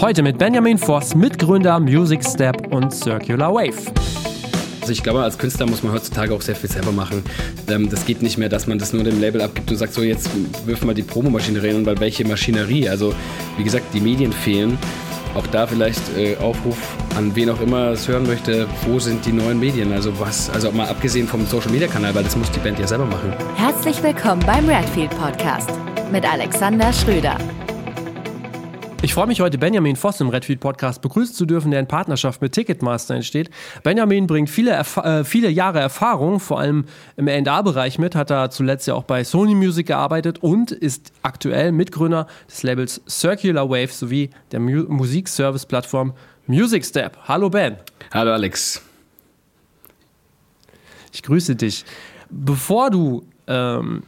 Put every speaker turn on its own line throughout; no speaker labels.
Heute mit Benjamin Voss, Mitgründer Music Step und Circular Wave.
Also ich glaube, als Künstler muss man heutzutage auch sehr viel selber machen. Ähm, das geht nicht mehr, dass man das nur dem Label abgibt und sagt, so jetzt wirf mal die Promomaschinerie an, weil welche Maschinerie? Also wie gesagt, die Medien fehlen. Auch da vielleicht äh, Aufruf an wen auch immer es hören möchte, wo sind die neuen Medien? Also was, also mal abgesehen vom Social Media Kanal, weil das muss die Band ja selber machen.
Herzlich willkommen beim Redfield Podcast mit Alexander Schröder.
Ich freue mich heute, Benjamin Voss im Redfield Podcast begrüßen zu dürfen, der in Partnerschaft mit Ticketmaster entsteht. Benjamin bringt viele, äh, viele Jahre Erfahrung, vor allem im A&R-Bereich mit, hat er zuletzt ja auch bei Sony Music gearbeitet und ist aktuell Mitgründer des Labels Circular Wave sowie der Mu Musikservice-Plattform Music Step. Hallo Ben.
Hallo Alex.
Ich grüße dich. Bevor du ähm,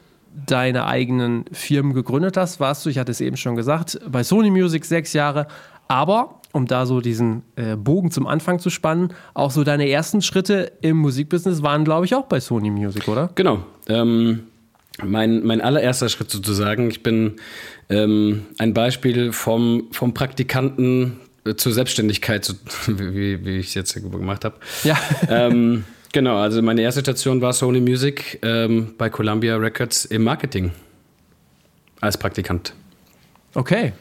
deine eigenen Firmen gegründet hast, warst du, ich hatte es eben schon gesagt, bei Sony Music sechs Jahre. Aber um da so diesen äh, Bogen zum Anfang zu spannen, auch so deine ersten Schritte im Musikbusiness waren, glaube ich, auch bei Sony Music, oder?
Genau. Ähm, mein, mein allererster Schritt sozusagen. Ich bin ähm, ein Beispiel vom, vom Praktikanten zur Selbstständigkeit, wie, wie ich es jetzt gemacht habe.
Ja.
ähm, Genau, also meine erste Station war Sony Music ähm, bei Columbia Records im Marketing als Praktikant.
Okay,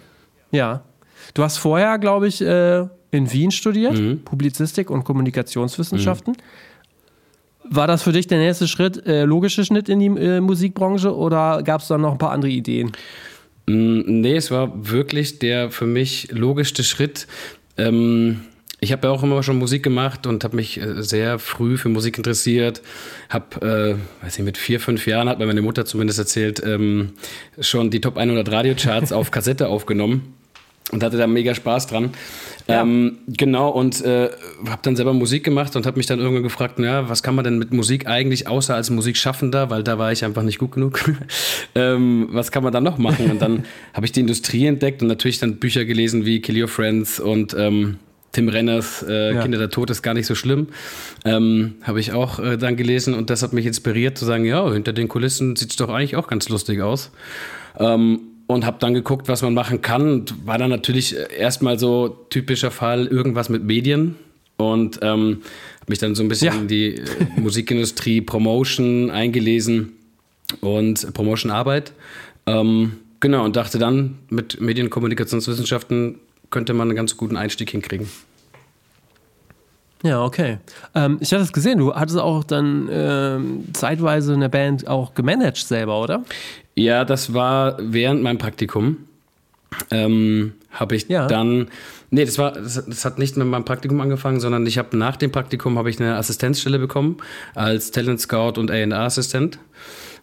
ja. Du hast vorher, glaube ich, äh, in Wien studiert, mhm. Publizistik und Kommunikationswissenschaften. Mhm. War das für dich der nächste Schritt, äh, logische Schnitt in die äh, Musikbranche oder gab es da noch ein paar andere Ideen?
Mm, nee, es war wirklich der für mich logischste Schritt. Ähm, ich habe ja auch immer schon Musik gemacht und habe mich äh, sehr früh für Musik interessiert. Habe, äh, weiß ich, mit vier, fünf Jahren hat mir meine Mutter zumindest erzählt, ähm, schon die Top 100 Radiocharts auf Kassette aufgenommen und hatte da mega Spaß dran. Ja. Ähm, genau, und äh, habe dann selber Musik gemacht und habe mich dann irgendwann gefragt, na, was kann man denn mit Musik eigentlich, außer als Musikschaffender, weil da war ich einfach nicht gut genug. ähm, was kann man da noch machen? Und dann habe ich die Industrie entdeckt und natürlich dann Bücher gelesen wie Kill Your Friends und ähm, Tim Renners äh, ja. Kinder der Tod ist gar nicht so schlimm. Ähm, Habe ich auch äh, dann gelesen und das hat mich inspiriert zu sagen, ja, hinter den Kulissen sieht es doch eigentlich auch ganz lustig aus. Ähm, und habe dann geguckt, was man machen kann. Und war dann natürlich äh, erstmal so typischer Fall irgendwas mit Medien und ähm, habe mich dann so ein bisschen ja. in die äh, Musikindustrie, Promotion eingelesen und Promotionarbeit. Ähm, genau, und dachte dann mit Medienkommunikationswissenschaften könnte man einen ganz guten Einstieg hinkriegen.
Ja, okay. Ähm, ich hatte es gesehen, du hattest auch dann ähm, zeitweise eine Band auch gemanagt selber, oder?
Ja, das war während meinem Praktikum. Ähm, habe ich ja. dann, nee, das war, das, das, hat nicht mit meinem Praktikum angefangen, sondern ich habe nach dem Praktikum habe ich eine Assistenzstelle bekommen als Talent Scout und A&R-Assistent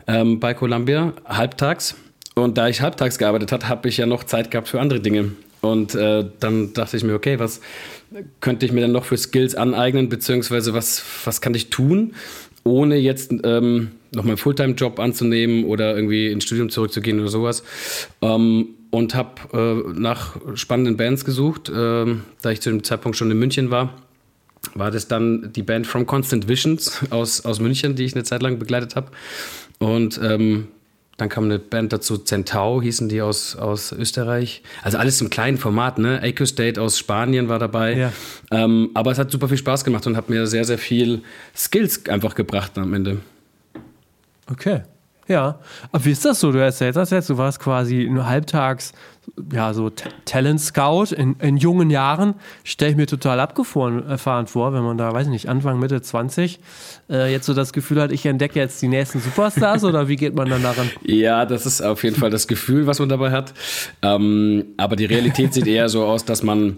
ähm, bei Columbia halbtags. Und da ich halbtags gearbeitet habe, habe ich ja noch Zeit gehabt für andere Dinge. Und äh, dann dachte ich mir, okay, was könnte ich mir denn noch für Skills aneignen, beziehungsweise was, was kann ich tun, ohne jetzt ähm, noch meinen Fulltime-Job anzunehmen oder irgendwie ins Studium zurückzugehen oder sowas. Ähm, und habe äh, nach spannenden Bands gesucht, äh, da ich zu dem Zeitpunkt schon in München war. War das dann die Band From Constant Visions aus, aus München, die ich eine Zeit lang begleitet habe. Und ähm, dann kam eine Band dazu, Centau hießen die aus, aus Österreich. Also alles im kleinen Format, ne? Echo State aus Spanien war dabei. Ja. Ähm, aber es hat super viel Spaß gemacht und hat mir sehr, sehr viel Skills einfach gebracht am Ende.
Okay. Ja, aber wie ist das so? Du erzählst das jetzt, du warst quasi halbtags, ja, so Talent Scout in, in jungen Jahren. Stelle ich mir total abgefahren erfahren vor, wenn man da, weiß ich nicht, Anfang, Mitte 20 äh, jetzt so das Gefühl hat, ich entdecke jetzt die nächsten Superstars oder wie geht man dann daran?
Ja, das ist auf jeden Fall das Gefühl, was man dabei hat. Ähm, aber die Realität sieht eher so aus, dass man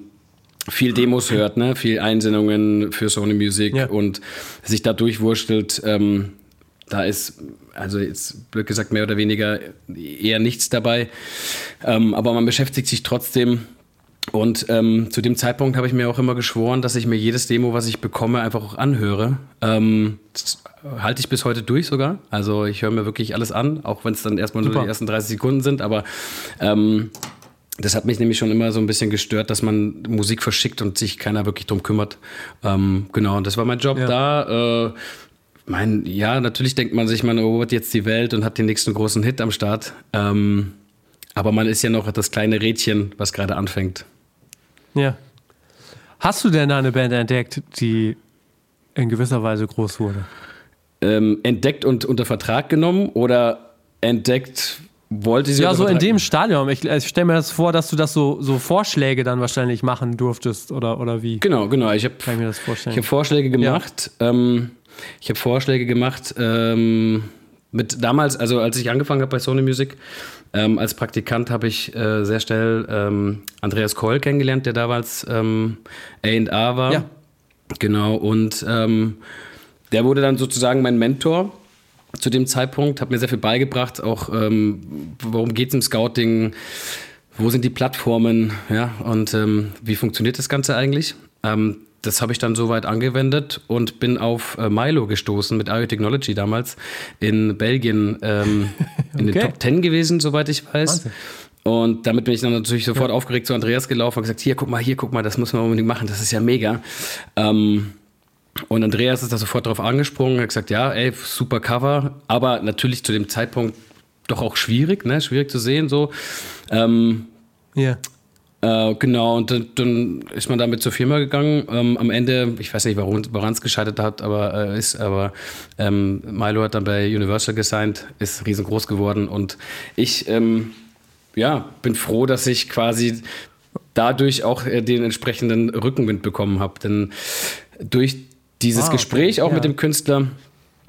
viel Demos hört, ne? viel Einsendungen für Sony Music ja. und sich da durchwurschtelt. Ähm, da ist, also jetzt blöd gesagt, mehr oder weniger eher nichts dabei. Ähm, aber man beschäftigt sich trotzdem. Und ähm, zu dem Zeitpunkt habe ich mir auch immer geschworen, dass ich mir jedes Demo, was ich bekomme, einfach auch anhöre. Ähm, das halte ich bis heute durch sogar. Also ich höre mir wirklich alles an, auch wenn es dann erstmal Super. nur die ersten 30 Sekunden sind. Aber ähm, das hat mich nämlich schon immer so ein bisschen gestört, dass man Musik verschickt und sich keiner wirklich drum kümmert. Ähm, genau, und das war mein Job ja. da. Äh, mein, ja, natürlich denkt man sich, man erobert jetzt die Welt und hat den nächsten großen Hit am Start. Ähm, aber man ist ja noch das kleine Rädchen, was gerade anfängt.
Ja. Hast du denn da eine Band entdeckt, die in gewisser Weise groß wurde?
Ähm, entdeckt und unter Vertrag genommen oder entdeckt wollte sie
Ja, so in dem Stadium. Ich, ich stelle mir das vor, dass du das so, so Vorschläge dann wahrscheinlich machen durftest oder, oder wie?
Genau, genau. Ich habe hab Vorschläge gemacht. Ja. Ähm, ich habe Vorschläge gemacht ähm, mit damals, also als ich angefangen habe bei Sony Music, ähm, als Praktikant habe ich äh, sehr schnell ähm, Andreas Koll kennengelernt, der damals ähm, A&A war. Ja. Genau, und ähm, der wurde dann sozusagen mein Mentor zu dem Zeitpunkt, hat mir sehr viel beigebracht, auch ähm, worum geht es im Scouting, wo sind die Plattformen, ja, und ähm, wie funktioniert das Ganze eigentlich. Ähm, das habe ich dann soweit angewendet und bin auf äh, Milo gestoßen mit IO Technology damals in Belgien ähm, in okay. den Top 10 gewesen, soweit ich weiß. Wahnsinn. Und damit bin ich dann natürlich sofort ja. aufgeregt zu Andreas gelaufen und gesagt, hier, guck mal, hier, guck mal, das müssen wir unbedingt machen, das ist ja mega. Ähm, und Andreas ist da sofort darauf angesprungen, hat gesagt, ja, ey, super Cover, aber natürlich zu dem Zeitpunkt doch auch schwierig, ne? Schwierig zu sehen, so. Ähm, ja. Äh, genau, und dann, dann, ist man damit zur Firma gegangen. Ähm, am Ende, ich weiß nicht, woran es gescheitert hat, aber äh, ist, aber ähm, Milo hat dann bei Universal gesigned, ist riesengroß geworden und ich ähm, ja, bin froh, dass ich quasi dadurch auch äh, den entsprechenden Rückenwind bekommen habe. Denn durch dieses ah, Gespräch auch ja. mit dem Künstler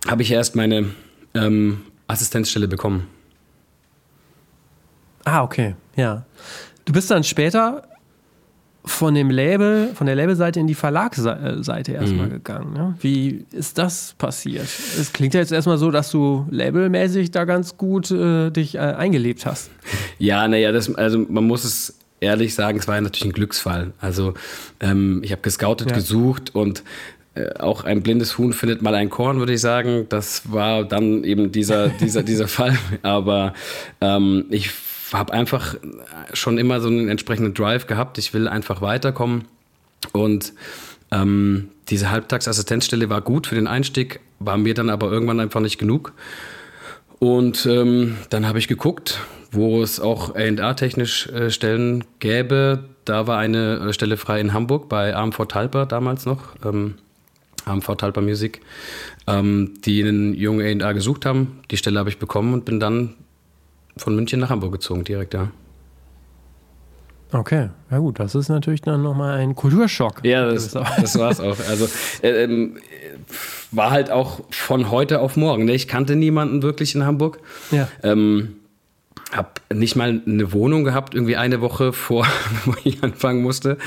habe ich erst meine ähm, Assistenzstelle bekommen.
Ah, okay, ja. Du bist dann später von dem Label, von der Labelseite in die Verlagsseite erstmal mhm. gegangen. Ne? Wie ist das passiert? Es klingt ja jetzt erstmal so, dass du labelmäßig da ganz gut äh, dich äh, eingelebt hast.
Ja, naja, also man muss es ehrlich sagen, es war ja natürlich ein Glücksfall. Also ähm, ich habe gescoutet, ja. gesucht und äh, auch ein blindes Huhn findet mal ein Korn, würde ich sagen. Das war dann eben dieser, dieser, dieser Fall. Aber ähm, ich habe einfach schon immer so einen entsprechenden Drive gehabt. Ich will einfach weiterkommen. Und ähm, diese Halbtagsassistenzstelle war gut für den Einstieg, war mir dann aber irgendwann einfach nicht genug. Und ähm, dann habe ich geguckt, wo es auch A&A-technisch äh, Stellen gäbe. Da war eine äh, Stelle frei in Hamburg bei AMV Talper damals noch, ähm, AMV Talper Music, ähm, die einen jungen A&A gesucht haben. Die Stelle habe ich bekommen und bin dann von München nach Hamburg gezogen, direkt, ja.
Okay, ja gut, das ist natürlich dann nochmal ein Kulturschock.
Ja, das, das war es auch. Also äh, ähm, war halt auch von heute auf morgen. Ne? Ich kannte niemanden wirklich in Hamburg. Ja. Ähm, hab nicht mal eine Wohnung gehabt, irgendwie eine Woche vor, wo ich anfangen musste.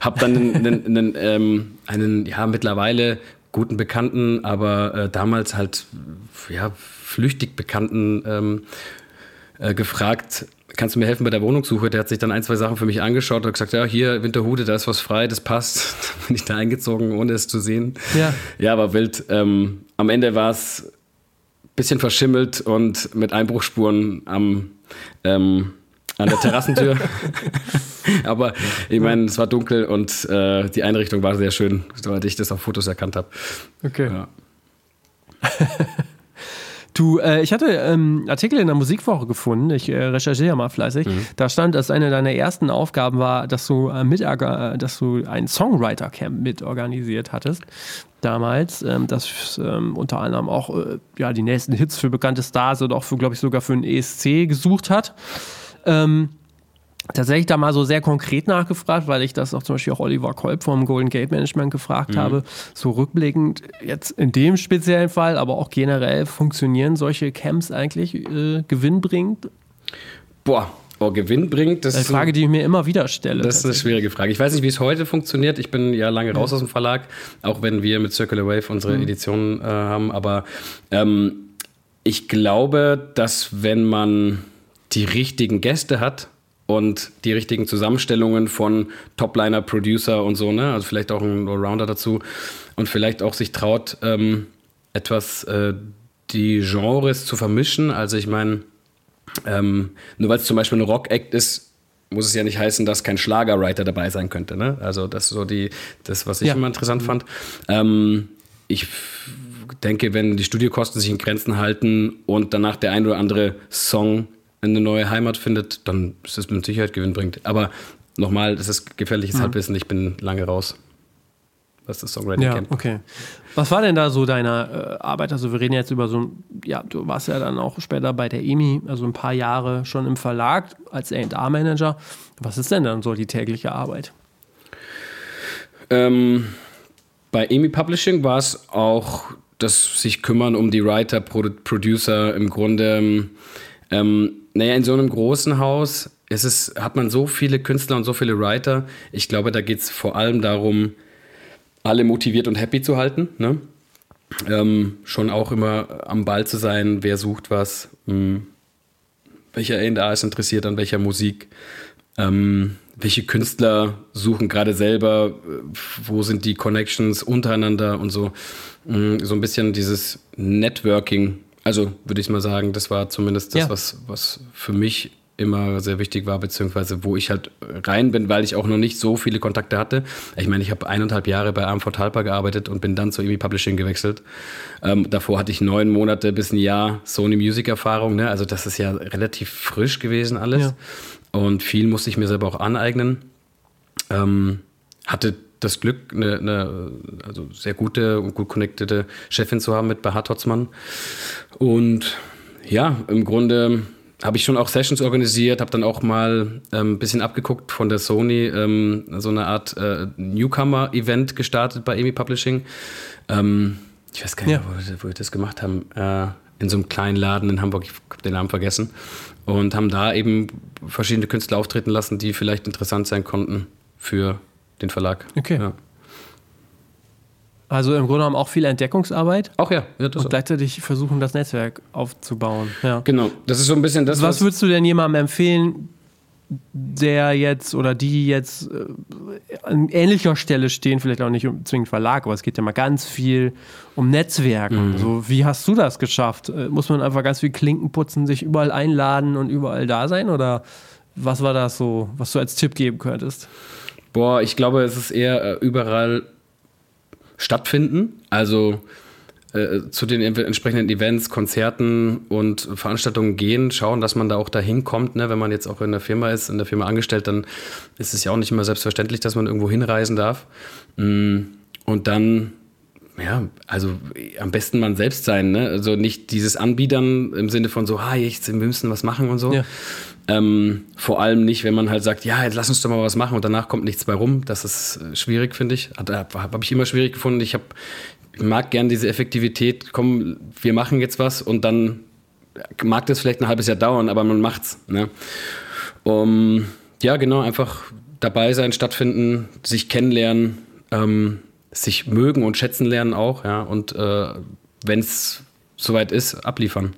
Hab dann einen, einen, einen, ähm, einen ja, mittlerweile guten Bekannten, aber äh, damals halt ja, flüchtig Bekannten ähm, äh, gefragt, kannst du mir helfen bei der Wohnungssuche? Der hat sich dann ein, zwei Sachen für mich angeschaut und gesagt, ja, hier Winterhude, da ist was frei, das passt. dann bin ich da eingezogen, ohne es zu sehen. Ja, ja war wild. Ähm, am Ende war es ein bisschen verschimmelt und mit Einbruchspuren am, ähm, an der Terrassentür. Aber ich meine, es war dunkel und äh, die Einrichtung war sehr schön, soweit ich das auf Fotos erkannt habe.
Okay. Ja. Du, äh, ich hatte ähm, Artikel in der Musikwoche gefunden, ich äh, recherchiere mal fleißig. Mhm. Da stand, dass eine deiner ersten Aufgaben war, dass du, äh, mit, äh, dass du ein Songwriter-Camp mitorganisiert hattest. Damals, ähm, das ähm, unter anderem auch äh, ja, die nächsten Hits für bekannte Stars oder auch, glaube ich, sogar für einen ESC gesucht hat. Ähm, tatsächlich da mal so sehr konkret nachgefragt, weil ich das auch zum Beispiel auch Oliver Kolb vom Golden Gate Management gefragt mhm. habe. So rückblickend jetzt in dem speziellen Fall, aber auch generell funktionieren solche Camps eigentlich äh, gewinnbringend?
Boah, Oh, Gewinn bringt,
das ist eine Frage, die ich mir immer wieder stelle.
Das ist eine schwierige Frage. Ich weiß nicht, wie es heute funktioniert. Ich bin ja lange raus ja. aus dem Verlag, auch wenn wir mit Circular Wave unsere mhm. Edition äh, haben. Aber ähm, ich glaube, dass wenn man die richtigen Gäste hat, und die richtigen Zusammenstellungen von Topliner, Producer und so, ne? Also vielleicht auch ein Allrounder dazu und vielleicht auch sich traut, ähm, etwas äh, die Genres zu vermischen. Also ich meine, ähm, nur weil es zum Beispiel ein Rock-Act ist, muss es ja nicht heißen, dass kein Schlagerwriter dabei sein könnte. Ne? Also das ist so die, das, was ich ja. immer interessant fand. Ähm, ich denke, wenn die Studiokosten sich in Grenzen halten und danach der ein oder andere Song eine neue Heimat findet, dann ist das mit Sicherheit gewinnbringend. Aber nochmal, das ist gefährliches mhm. Halbwissen, ich bin lange raus was das Songwriting
ja,
kennt.
Okay. Was war denn da so deine äh, Arbeit? Also wir reden jetzt über so ja, du warst ja dann auch später bei der EMI, also ein paar Jahre schon im Verlag als A&R-Manager. Was ist denn dann so die tägliche Arbeit?
Ähm, bei EMI Publishing war es auch das sich kümmern um die Writer, Producer im Grunde. Ähm, naja, in so einem großen Haus ist es, hat man so viele Künstler und so viele Writer. Ich glaube, da geht es vor allem darum, alle motiviert und happy zu halten. Ne? Ähm, schon auch immer am Ball zu sein, wer sucht was, mh, hm, welcher A&A ist interessiert an welcher Musik, ähm, welche Künstler suchen gerade selber, wo sind die Connections untereinander und so. Mh, hm, so ein bisschen dieses Networking. Also würde ich mal sagen, das war zumindest das, ja. was, was für mich immer sehr wichtig war, beziehungsweise wo ich halt rein bin, weil ich auch noch nicht so viele Kontakte hatte. Ich meine, ich habe eineinhalb Jahre bei Armford Halper gearbeitet und bin dann zu EMI Publishing gewechselt. Ähm, davor hatte ich neun Monate bis ein Jahr Sony Music Erfahrung, ne? also das ist ja relativ frisch gewesen alles. Ja. Und viel musste ich mir selber auch aneignen. Ähm, hatte das Glück, eine, eine, also sehr gute und gut connectede Chefin zu haben mit Behat Hotzmann. Und ja, im Grunde habe ich schon auch Sessions organisiert, habe dann auch mal ein ähm, bisschen abgeguckt von der Sony, ähm, so eine Art äh, Newcomer-Event gestartet bei EMI Publishing. Ähm, ich weiß gar nicht, ja. wo, wo, wir das gemacht haben. Äh, in so einem kleinen Laden in Hamburg, ich habe den Namen vergessen. Und haben da eben verschiedene Künstler auftreten lassen, die vielleicht interessant sein konnten für den Verlag.
Okay. Ja. Also im Grunde genommen auch viel Entdeckungsarbeit.
Auch ja. ja
und gleichzeitig versuchen, das Netzwerk aufzubauen. Ja.
Genau. Das ist so ein bisschen das.
Was, was würdest du denn jemandem empfehlen, der jetzt oder die jetzt äh, an ähnlicher Stelle stehen, vielleicht auch nicht um zwingend Verlag, aber es geht ja mal ganz viel um Netzwerken. Mhm. So, wie hast du das geschafft? Äh, muss man einfach ganz viel Klinken putzen, sich überall einladen und überall da sein? Oder was war das so, was du als Tipp geben könntest?
Boah, ich glaube, es ist eher äh, überall stattfinden. Also äh, zu den entsprechenden Events, Konzerten und Veranstaltungen gehen, schauen, dass man da auch dahin kommt. Ne? Wenn man jetzt auch in der Firma ist, in der Firma angestellt, dann ist es ja auch nicht immer selbstverständlich, dass man irgendwo hinreisen darf. Mm, und dann ja, also am besten man selbst sein, ne? Also nicht dieses Anbiedern im Sinne von so, ah, jetzt, wir müssen was machen und so. Ja. Ähm, vor allem nicht, wenn man halt sagt, ja, jetzt lass uns doch mal was machen und danach kommt nichts bei rum. Das ist äh, schwierig, finde ich. Habe hab ich immer schwierig gefunden. Ich, hab, ich mag gern diese Effektivität. Komm, wir machen jetzt was und dann mag das vielleicht ein halbes Jahr dauern, aber man macht's. Ne? Um, ja, genau, einfach dabei sein, stattfinden, sich kennenlernen. Ähm, sich mögen und schätzen lernen auch, ja, und äh, wenn es soweit ist, abliefern.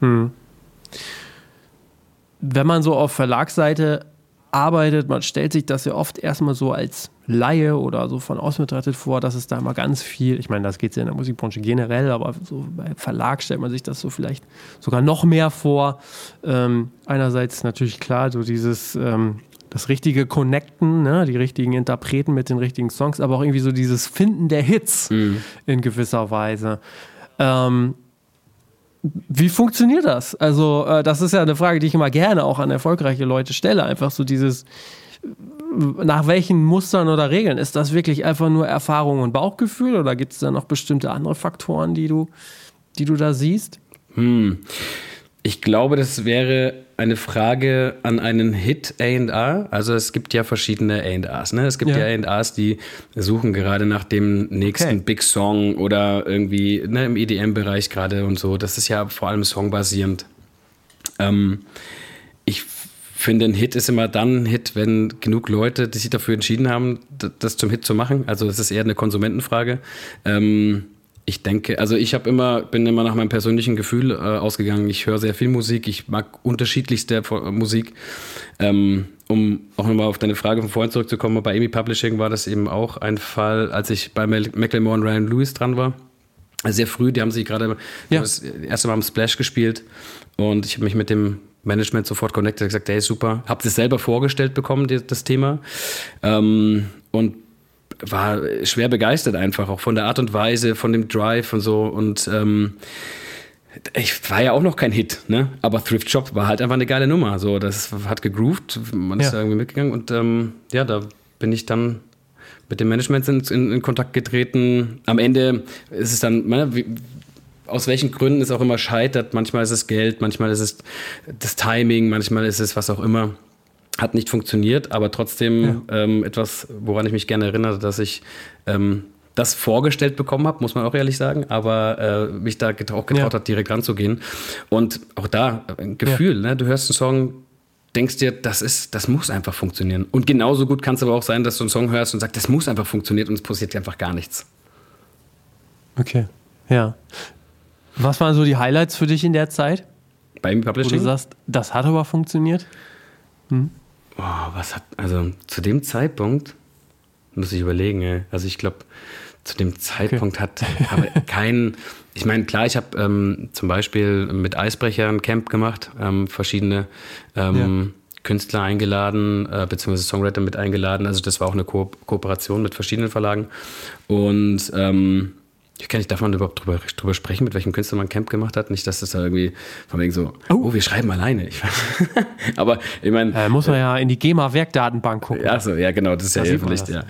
Hm. Wenn man so auf Verlagsseite arbeitet, man stellt sich das ja oft erstmal so als Laie oder so von außen betrachtet vor, dass es da immer ganz viel, ich meine, das geht ja in der Musikbranche generell, aber so bei Verlag stellt man sich das so vielleicht sogar noch mehr vor. Ähm, einerseits natürlich klar, so dieses ähm, das richtige Connecten, ne? die richtigen Interpreten mit den richtigen Songs, aber auch irgendwie so dieses Finden der Hits mhm. in gewisser Weise. Ähm, wie funktioniert das? Also, äh, das ist ja eine Frage, die ich immer gerne auch an erfolgreiche Leute stelle. Einfach so dieses, nach welchen Mustern oder Regeln? Ist das wirklich einfach nur Erfahrung und Bauchgefühl oder gibt es da noch bestimmte andere Faktoren, die du, die du da siehst?
Hm. Ich glaube, das wäre eine Frage an einen Hit A&R. Also es gibt ja verschiedene A&Rs. Ne? Es gibt ja, ja A&Rs, die suchen gerade nach dem nächsten okay. Big Song oder irgendwie ne, im EDM-Bereich gerade und so. Das ist ja vor allem songbasierend. Ähm, ich finde, ein Hit ist immer dann ein Hit, wenn genug Leute die sich dafür entschieden haben, das zum Hit zu machen. Also es ist eher eine Konsumentenfrage. Ähm, ich denke, also ich habe immer, bin immer nach meinem persönlichen Gefühl äh, ausgegangen. Ich höre sehr viel Musik, ich mag unterschiedlichste Musik. Ähm, um auch nochmal auf deine Frage von vorhin zurückzukommen, bei Amy Publishing war das eben auch ein Fall, als ich bei Macklemore und Ryan Lewis dran war. Sehr früh, die haben sich gerade ja. das erste Mal am Splash gespielt und ich habe mich mit dem Management sofort connected, gesagt, hey, super. Habe es selber vorgestellt bekommen, das Thema. Ähm, und war schwer begeistert einfach, auch von der Art und Weise, von dem Drive und so. Und ähm, ich war ja auch noch kein Hit, ne? Aber Thrift Shop war halt einfach eine geile Nummer. So, das hat gegroovt, man ist
Ja.
da irgendwie mitgegangen und ähm, ja, da bin ich dann mit dem Management in, in, in Kontakt getreten. Am Ende ist es dann, ne, wie, aus welchen Gründen es auch immer scheitert. Manchmal ist es Geld, manchmal ist es das Timing, manchmal ist es was auch immer. Hat nicht funktioniert, aber trotzdem ähm, etwas, woran ich mich gerne erinnere, dass ich ähm, das vorgestellt bekommen habe, muss man auch ehrlich sagen, aber äh, mich da getra auch getraut
Ja.
hat, direkt ranzugehen. Und auch da ein Gefühl, ne? du hörst einen Song, denkst dir, das ist, das muss einfach funktionieren. Und genauso gut kann es aber auch sein, dass du einen Song hörst und sagst, das muss einfach funktionieren und es passiert einfach gar nichts.
Okay. Ja. Was waren so die Highlights für dich in der Zeit,
Beim
wo du
Publishing?
sagst, das hat aber funktioniert?
Oh, was hat, also zu dem Zeitpunkt, muss ich überlegen, ey. also ich glaube, zu dem Zeitpunkt hat habe kein, ich meine, klar, ich habe ähm, zum Beispiel mit Eisbrecher ein Camp gemacht, ähm, verschiedene ähm, Künstler eingeladen, äh, beziehungsweise Songwriter mit eingeladen, also das war auch eine Ko Kooperation mit verschiedenen Verlagen. Und ähm, ich kann nicht, darf man überhaupt drüber, drüber sprechen, mit welchem Künstler man Camp gemacht hat? Nicht, dass das da irgendwie von wegen so, oh, wir schreiben alleine. Ich, aber ich meine,
Äh, muss man ja in die GEMA-Werkdatenbank gucken.
ja, so, ja, genau, das ist ja
Da man
Hilfenlicht, ja.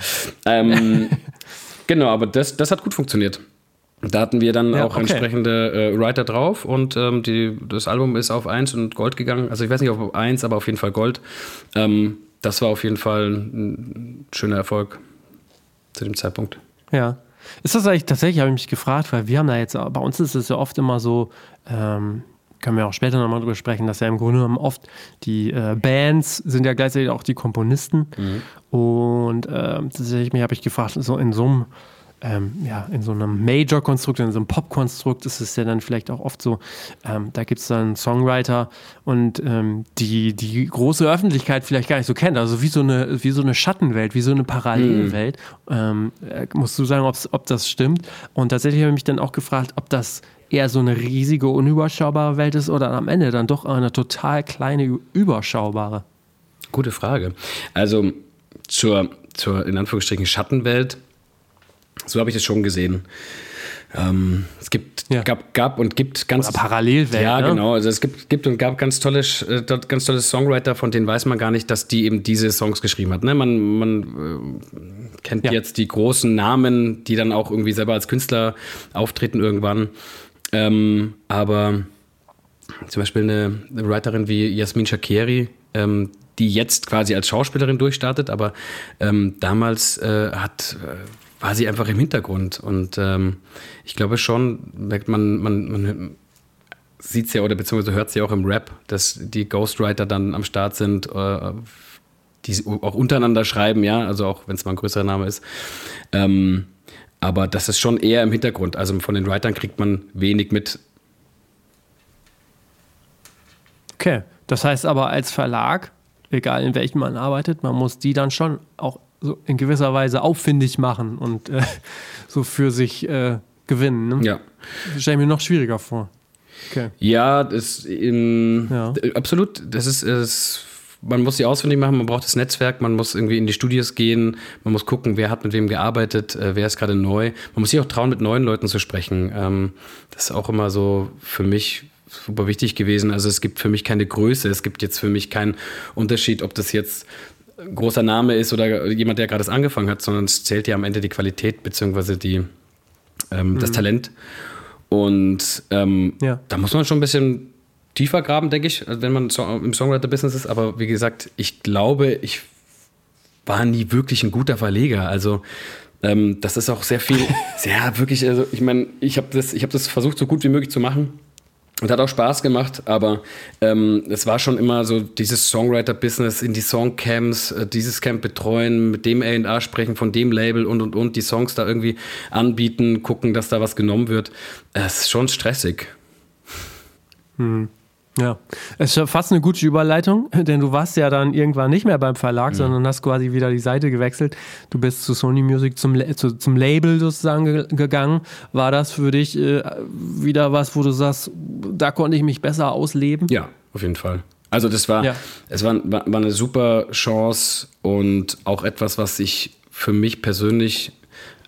Ähm, genau, aber das, das hat gut funktioniert. Da hatten wir dann
Ja,
auch
okay.
entsprechende äh, Writer drauf und ähm, die, das Album ist auf 1 und Gold gegangen. Also ich weiß nicht auf 1, aber auf jeden Fall Gold. Ähm, das war auf jeden Fall ein schöner Erfolg zu dem Zeitpunkt.
Ja. Ist das eigentlich, tatsächlich habe ich mich gefragt, weil wir haben da jetzt, bei uns ist es ja oft immer so, ähm, können wir auch später nochmal drüber sprechen, dass ja im Grunde genommen oft die äh, Bands sind ja gleichzeitig auch die Komponisten. Und ähm, tatsächlich habe ich gefragt, so in so einem ähm, ja, in so einem Major-Konstrukt, in so einem Pop-Konstrukt ist es ja dann vielleicht auch oft so, ähm, da gibt es dann Songwriter und ähm, die die große Öffentlichkeit vielleicht gar nicht so kennt. Also wie so eine, wie so eine Schattenwelt, wie so eine Parallelwelt. Ähm, äh, musst du sagen, ob das stimmt. Und tatsächlich habe ich mich dann auch gefragt, ob das eher so eine riesige, unüberschaubare Welt ist oder am Ende dann doch eine total kleine, überschaubare.
Gute Frage. Also zur, zur in Anführungsstrichen Schattenwelt, so habe ich es schon gesehen. Ähm, es gibt,
Ja.
gab, gab und gibt ganz
Oder Parallelwelt,
Ja,
ne?
genau. Also es gibt, gibt und gab ganz tolle, äh, ganz tolle Songwriter, von denen weiß man gar nicht, dass die eben diese Songs geschrieben hat. Ne? Man, man äh, kennt
Ja.
jetzt die großen Namen, die dann auch irgendwie selber als Künstler auftreten irgendwann. Ähm, aber zum Beispiel eine, eine Writerin wie Jasmin Shakiri, ähm, die jetzt quasi als Schauspielerin durchstartet, aber ähm, damals äh, hat, äh, war sie einfach im Hintergrund. Und ähm, ich glaube schon, merkt man, man, man sieht es ja oder beziehungsweise hört es ja auch im Rap, dass die Ghostwriter dann am Start sind, äh, die auch untereinander schreiben, ja, also auch wenn es mal ein größerer Name ist. Ähm, aber das ist schon eher im Hintergrund. Also von den Writern kriegt man wenig mit.
Okay, das heißt aber als Verlag, egal in welchem man arbeitet, man muss die dann schon auch so in gewisser Weise auffindig machen und äh, so für sich äh, gewinnen. Ne?
Ja.
Das stelle ich mir noch schwieriger vor. Okay.
Ja, das ähm,
Ja.
d- absolut. Das ist, es, man muss sie ausfindig machen, man braucht das Netzwerk, man muss irgendwie in die Studios gehen, man muss gucken, wer hat mit wem gearbeitet, äh, wer ist gerade neu. Man muss sich auch trauen, mit neuen Leuten zu sprechen. Ähm, das ist auch immer so für mich super wichtig gewesen. Also es gibt für mich keine Größe, es gibt jetzt für mich keinen Unterschied, ob das jetzt ein großer Name ist oder jemand, der gerade erst angefangen hat, sondern es zählt ja am Ende die Qualität beziehungsweise die, ähm, das Talent. Und ähm,
Ja.
da muss man schon ein bisschen tiefer graben, denke ich, wenn man im Songwriter-Business ist. Aber wie gesagt, ich glaube, ich war nie wirklich ein guter Verleger. Also ähm, das ist auch sehr viel, sehr wirklich, also ich meine, ich habe das, ich hab das versucht, so gut wie möglich zu machen. Und hat auch Spaß gemacht, aber ähm, es war schon immer so dieses Songwriter-Business in die Songcamps, äh, dieses Camp betreuen, mit dem A&R sprechen, von dem Label und und und, die Songs da irgendwie anbieten, gucken, dass da was genommen wird. Es ist schon stressig.
Ja, es ist ja fast eine gute Überleitung, denn du warst ja dann irgendwann nicht mehr beim Verlag, sondern hast quasi wieder die Seite gewechselt. Du bist zu Sony Music zum, zu, zum Label sozusagen ge gegangen. War das für dich äh, wieder was, wo du sagst, da konnte ich mich besser ausleben?
Ja, auf jeden Fall. Also das war,
Ja.
es war, war, war eine super Chance und auch etwas, was ich für mich persönlich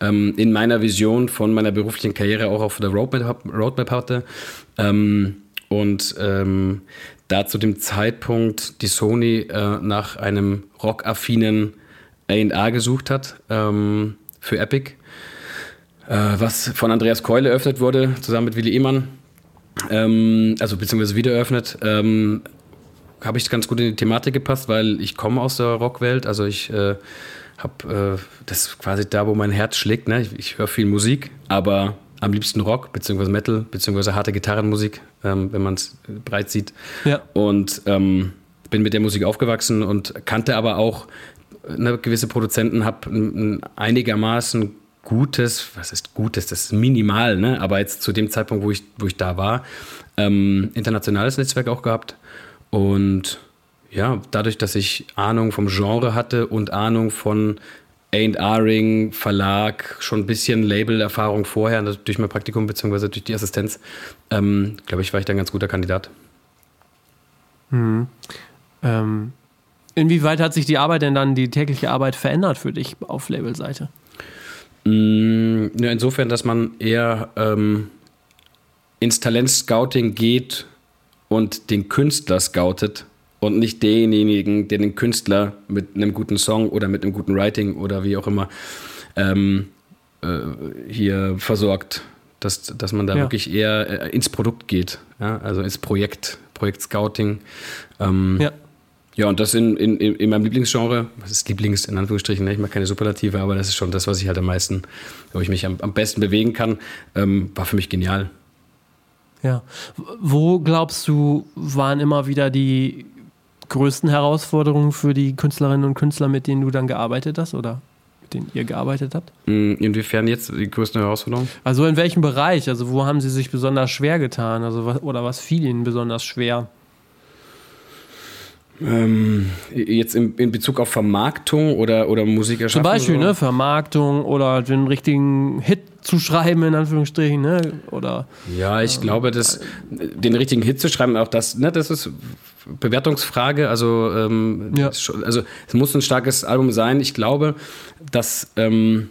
ähm, in meiner Vision von meiner beruflichen Karriere auch auf der Roadmap, Roadmap hatte. Ähm, und ähm, da zu dem Zeitpunkt die Sony äh, nach einem rockaffinen A&R gesucht hat ähm, für Epic, äh, was von Andreas Keule eröffnet wurde, zusammen mit Willi Ehmann, ähm, also beziehungsweise wieder eröffnet, ähm, habe ich ganz gut in die Thematik gepasst, weil ich komme aus der Rockwelt, also ich äh, habe äh, das quasi da, wo mein Herz schlägt. Ne? Ich, ich höre viel Musik, aber am liebsten Rock, beziehungsweise Metal, beziehungsweise harte Gitarrenmusik, ähm, wenn man es breit sieht.
Ja.
Und ähm, bin mit der Musik aufgewachsen und kannte aber auch ne, gewisse Produzenten, habe ein, einigermaßen gutes, was ist gutes, das ist minimal, ne? aber jetzt zu dem Zeitpunkt, wo ich, wo ich da war, ähm, internationales Netzwerk auch gehabt und ja, dadurch, dass ich Ahnung vom Genre hatte und Ahnung von A&R-Ring, Verlag, schon ein bisschen Label-Erfahrung vorher, durch mein Praktikum bzw. durch die Assistenz, ähm, glaube ich, war ich da ein ganz guter Kandidat.
Mhm. Ähm, inwieweit hat sich die Arbeit denn dann, die tägliche Arbeit verändert für dich auf Labelseite?
Mhm, insofern, dass man eher ähm, ins Talent-Scouting geht und den Künstler scoutet und nicht denjenigen, der den Künstler mit einem guten Song oder mit einem guten Writing oder wie auch immer ähm, äh, hier versorgt. Dass, dass man da ja. wirklich eher äh, ins Produkt geht, ja? also ins Projekt, Projekt Scouting. Ähm, ja. Ja, und das in, in, in meinem Lieblingsgenre, was ist Lieblings in Anführungsstrichen, ne? ich mag keine Superlative, aber das ist schon das, was ich halt am meisten, wo ich mich am, am besten bewegen kann, ähm, war für mich genial.
Ja. Wo glaubst du, waren immer wieder die größten Herausforderungen für die Künstlerinnen und Künstler, mit denen du dann gearbeitet hast oder mit denen ihr gearbeitet habt?
Mm, inwiefern jetzt die größten Herausforderungen?
Also in welchem Bereich? Also wo haben sie sich besonders schwer getan? Also was, oder was fiel ihnen besonders schwer?
Ähm, jetzt in, in, Bezug auf Vermarktung oder, oder Musik
Zum Beispiel, so? ne, Vermarktung oder den richtigen Hit zu schreiben, in Anführungsstrichen, ne? Oder,
ja, ich ähm, glaube, dass den richtigen Hit zu schreiben, auch das, ne, das ist Bewertungsfrage. Also, ähm, ja. also es muss ein starkes Album sein. Ich glaube, dass ähm,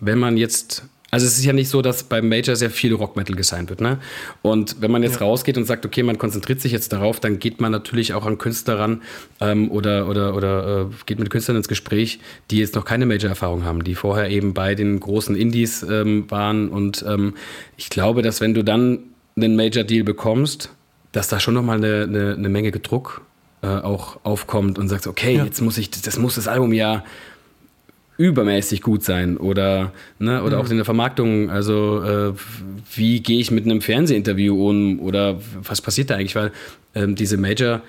wenn man jetzt also es ist ja nicht so, dass beim Major sehr viel Rock Metal gesigned wird, ne? Und wenn man jetzt ja. rausgeht und sagt, okay, man konzentriert sich jetzt darauf, dann geht man natürlich auch an Künstler ran ähm, oder oder oder äh, geht mit Künstlern ins Gespräch, die jetzt noch keine Major-Erfahrung haben, die vorher eben bei den großen Indies ähm, waren. Und ähm, ich glaube, dass wenn du dann einen Major-Deal bekommst, dass da schon nochmal eine, eine, eine Menge Druck äh, auch aufkommt und sagst, okay, ja. jetzt muss ich, das muss das Album ja übermäßig gut sein oder, ne, oder mhm. auch in der Vermarktung, also äh, wie gehe ich mit einem Fernsehinterview um oder was passiert da eigentlich, weil ähm, diese Major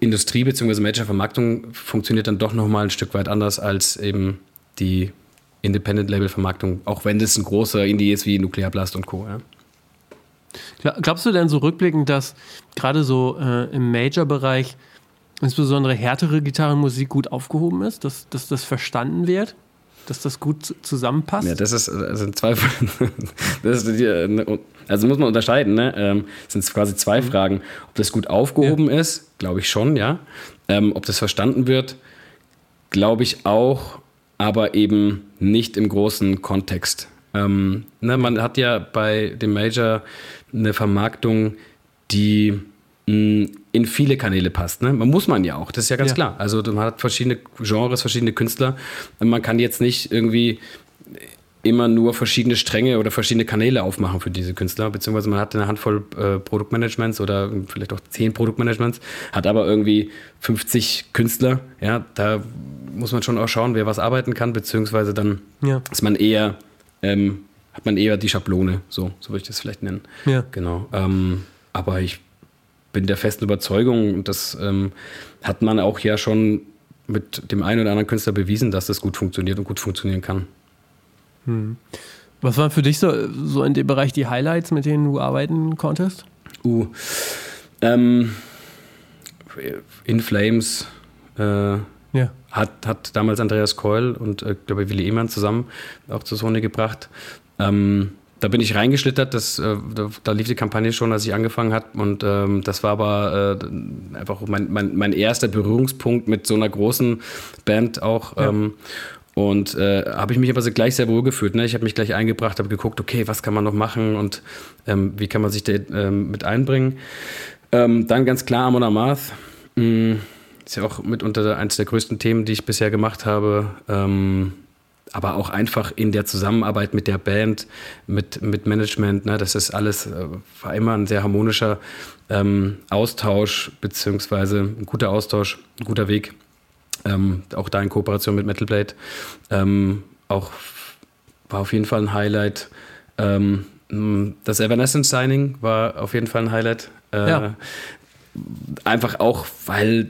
Industrie bzw. Major Vermarktung funktioniert dann doch nochmal ein Stück weit anders als eben die Independent Label Vermarktung, auch wenn das ein großer Indie ist wie Nuklearblast und Co.
Ja. Glaubst du denn so rückblickend, dass gerade so äh, im Major-Bereich insbesondere härtere Gitarrenmusik gut aufgehoben ist, dass, dass das verstanden wird? Dass das gut zusammenpasst?
Ja, das ist also zwei das ist die, Also muss man unterscheiden, ne? Ähm, sind quasi zwei mhm. Fragen. Ob das gut aufgehoben ja. ist, glaube ich schon, ja. Ähm, ob das verstanden wird, glaube ich auch, aber eben nicht im großen Kontext. Ähm, ne, man hat ja bei dem Major eine Vermarktung, die in viele Kanäle passt. Ne? Man muss man ja auch, das ist ja ganz ja. klar. Also man hat verschiedene Genres, verschiedene Künstler. Man kann jetzt nicht irgendwie immer nur verschiedene Stränge oder verschiedene Kanäle aufmachen für diese Künstler, beziehungsweise man hat eine Handvoll äh, Produktmanagements oder vielleicht auch zehn Produktmanagements, hat aber irgendwie 50 Künstler. Ja, da muss man schon auch schauen, wer was arbeiten kann, beziehungsweise dann ja. ist man eher, ähm, hat man eher die Schablone, so, so würde ich das vielleicht nennen. Ja. Genau. Ähm, aber ich bin der festen Überzeugung, und das ähm, hat man auch ja schon mit dem einen oder anderen Künstler bewiesen, dass das gut funktioniert und gut funktionieren kann.
Hm. Was waren für dich so, so in dem Bereich die Highlights, mit denen du arbeiten konntest?
Uh, ähm, In Flames äh, ja. hat, hat damals Andreas Keul und, äh, glaube ich, Willi Ehmann zusammen auch zur Sony gebracht. Ähm, da bin ich reingeschlittert, das, äh, da, da, lief die Kampagne schon, als ich angefangen habe. Und ähm, das war aber äh, einfach mein, mein, mein, erster Berührungspunkt mit so einer großen Band auch. Ja. Ähm, Und äh, habe ich mich aber so gleich sehr wohl gefühlt. Ne? Ich habe mich gleich eingebracht, habe geguckt, okay, was kann man noch machen und ähm, wie kann man sich da ähm, mit einbringen. Ähm, dann ganz klar Amon Amarth. Mm, ist ja auch mitunter eines der größten Themen, die ich bisher gemacht habe. Ähm, aber auch einfach in der Zusammenarbeit mit der Band, mit, mit Management, ne, das ist alles, äh, war immer ein sehr harmonischer ähm, Austausch, beziehungsweise ein guter Austausch, ein guter Weg. Ähm, auch da in Kooperation mit Metal Blade. Ähm, auch war auf jeden Fall ein Highlight. Ähm, das Evanescence Signing war auf jeden Fall ein Highlight. Äh, ja. Einfach auch, weil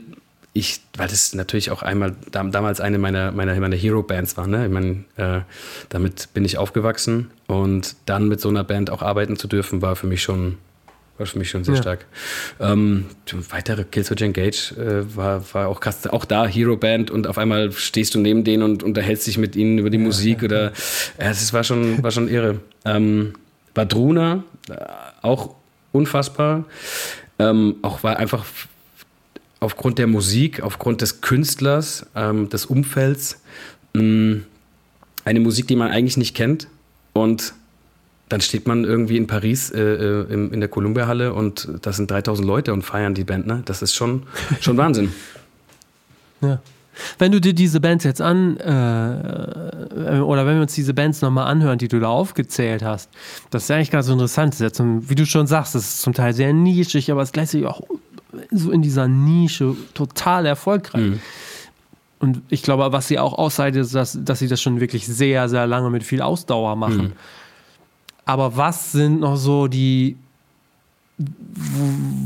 ich, weil das natürlich auch einmal damals eine meiner, meiner, meiner Hero-Bands war. Ne? Ich meine, äh, damit bin ich aufgewachsen und dann mit so einer Band auch arbeiten zu dürfen, war für mich schon, war für mich schon sehr ja. stark. Ähm, weitere Killswitch Engage äh, war, war auch krass. Auch da Hero-Band und auf einmal stehst du neben denen und unterhältst dich mit ihnen über die ja, Musik ja, oder das war schon, war schon irre. Ähm, Badruna, äh, auch unfassbar. Ähm, auch war einfach aufgrund der Musik, aufgrund des Künstlers, ähm, des Umfelds, mh, mm, eine Musik, die man eigentlich nicht kennt. Und dann steht man irgendwie in Paris äh, äh in, in der Columbia-Halle und das sind 3000 Leute und feiern die Band. Ne? Das ist schon, schon Wahnsinn.
Ja. Wenn du dir diese Bands jetzt an, äh, oder wenn wir uns diese Bands nochmal anhören, die du da aufgezählt hast, das ist eigentlich ganz interessant. Ist ja zum, wie du schon sagst, das ist zum Teil sehr nischig, aber es gleichzeitig auch so in dieser Nische total erfolgreich. Mhm. Und ich glaube, was sie auch auszeichnet, ist, dass, dass sie das schon wirklich sehr, sehr lange mit viel Ausdauer machen. Mhm. Aber was sind noch so die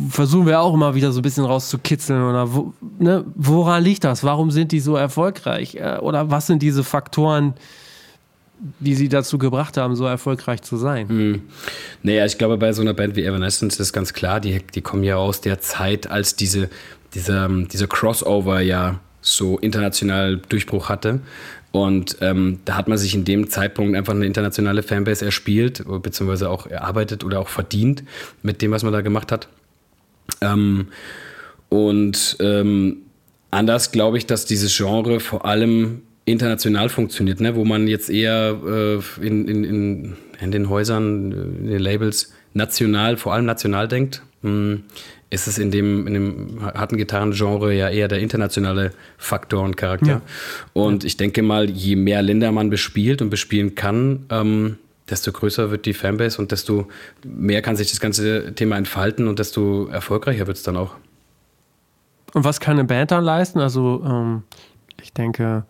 versuchen wir auch immer wieder so ein bisschen rauszukitzeln oder wo, ne, woran liegt das? Warum sind die so erfolgreich? Äh, oder was sind diese Faktoren, die sie dazu gebracht haben, so erfolgreich zu sein?
Hm. Naja, ich glaube, bei so einer Band wie Evanescence ist ganz klar, die, die kommen ja aus der Zeit, als diese, dieser, dieser Crossover ja so international Durchbruch hatte. Und ähm, da hat man sich in dem Zeitpunkt einfach eine internationale Fanbase erspielt, beziehungsweise auch erarbeitet oder auch verdient mit dem, was man da gemacht hat. Ähm, und ähm, anders glaube ich, dass dieses Genre vor allem international funktioniert, ne? wo man jetzt eher äh, in, in, in, in, den Häusern, in den Labels national, vor allem national denkt. Hm ist es in dem, in dem harten Gitarrengenre ja eher der internationale Faktor und Charakter. Ja. Und ja. ich denke mal, je mehr Länder man bespielt und bespielen kann, ähm, desto größer wird die Fanbase und desto mehr kann sich das ganze Thema entfalten und desto erfolgreicher wird es dann auch.
Und was kann eine Band dann leisten? Also, ähm, ich denke,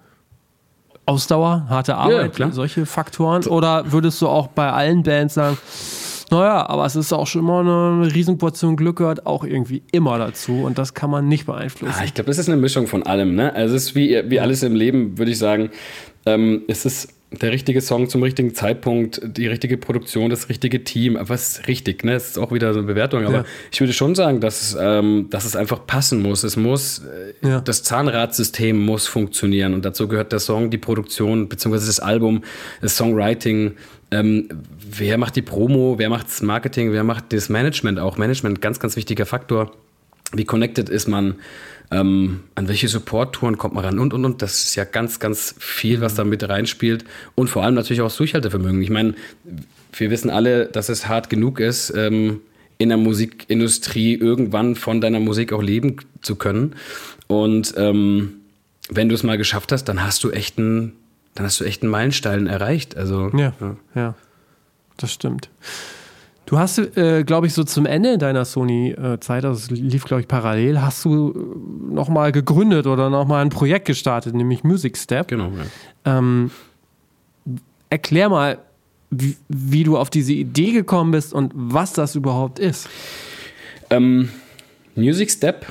Ausdauer, harte Arbeit, ja, solche Faktoren? Oder würdest du auch bei allen Bands sagen, naja, aber es ist auch schon immer eine Riesenportion Glück gehört auch irgendwie immer dazu und das kann man nicht beeinflussen.
Ah, ich glaube, das ist eine Mischung von allem. Ne? Also es ist wie, wie alles im Leben, würde ich sagen. Ähm, es ist der richtige Song zum richtigen Zeitpunkt, die richtige Produktion, das richtige Team. Was richtig, ne? Das ist auch wieder so eine Bewertung. Aber ja. ich würde schon sagen, dass, ähm, dass es einfach passen muss. Es muss, äh, ja. das Zahnradsystem muss funktionieren. Und dazu gehört der Song, die Produktion, beziehungsweise das Album, das Songwriting. Ähm, wer macht die Promo, wer macht das Marketing, wer macht das Management auch? Management, ganz, ganz wichtiger Faktor. Wie connected ist man? ähm, an welche Support-Touren kommt man ran und und und. Das ist ja ganz, ganz viel, was da mit reinspielt. Und vor allem natürlich auch das Durchhaltevermögen. Ich meine, wir wissen alle, dass es hart genug ist, ähm, in der Musikindustrie irgendwann von deiner Musik auch leben zu können. Und ähm, wenn du es mal geschafft hast, dann hast du echt einen, dann hast du echt einen Meilenstein erreicht. Also,
ja, ja, ja das stimmt. Du hast, äh, glaube ich, so zum Ende deiner Sony-Zeit, also es lief, glaube ich, parallel, hast du äh, nochmal gegründet oder nochmal ein Projekt gestartet, nämlich Music Step.
Genau. Ja.
Ähm, erklär mal, wie, wie, du auf diese Idee gekommen bist und was das überhaupt ist.
Ähm, Music Step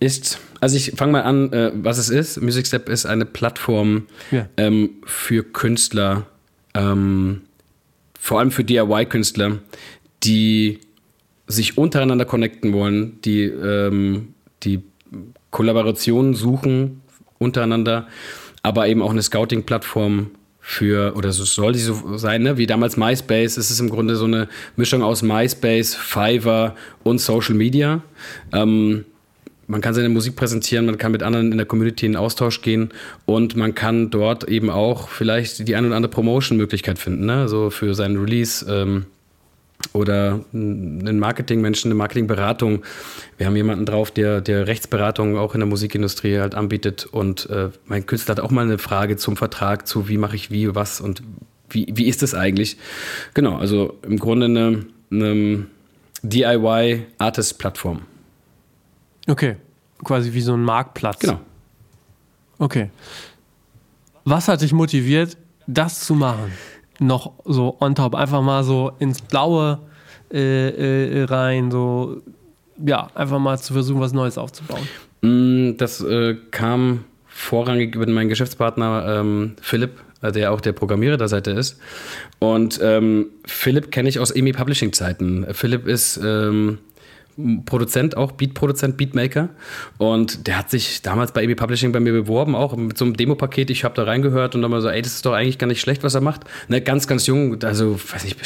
ist, also ich fange mal an, äh, was es ist. Music Step ist eine Plattform ja. ähm, für Künstler, ähm, vor allem für DIY-Künstler, die sich untereinander connecten wollen, die, ähm, die Kollaborationen suchen untereinander, aber eben auch eine Scouting-Plattform für, oder so soll die so sein, ne? wie damals MySpace. Es ist im Grunde so eine Mischung aus MySpace, Fiverr und Social Media. Ähm, man kann seine Musik präsentieren, man kann mit anderen in der Community in Austausch gehen und man kann dort eben auch vielleicht die ein oder andere Promotion-Möglichkeit finden, ne? so für seinen Release ähm, oder einen Marketingmenschen, eine Marketingberatung. Wir haben jemanden drauf, der, der Rechtsberatung auch in der Musikindustrie halt anbietet und äh, mein Künstler hat auch mal eine Frage zum Vertrag, zu wie mache ich wie, was und wie, wie ist das eigentlich? Genau, also im Grunde eine, eine DIY-Artist-Plattform.
Okay, quasi wie so ein Marktplatz.
Genau.
Okay. Was hat dich motiviert, das zu machen? Noch so on top, einfach mal so ins Blaue äh, äh, rein, so, ja, einfach mal zu versuchen, was Neues aufzubauen.
Mm, das äh, kam vorrangig über meinen Geschäftspartner ähm, Philipp, äh, der auch der Programmierer der Seite ist. Und ähm, Philipp kenne ich aus EMI Publishing Zeiten. Philipp ist ähm, Produzent, auch Beat-Produzent, Beatmaker. Und der hat sich damals bei EB Publishing bei mir beworben, auch mit so einem Demopaket. Ich habe da reingehört und dann mal so, ey, das ist doch eigentlich gar nicht schlecht, was er macht. Ne, ganz, ganz jung, also, weiß nicht,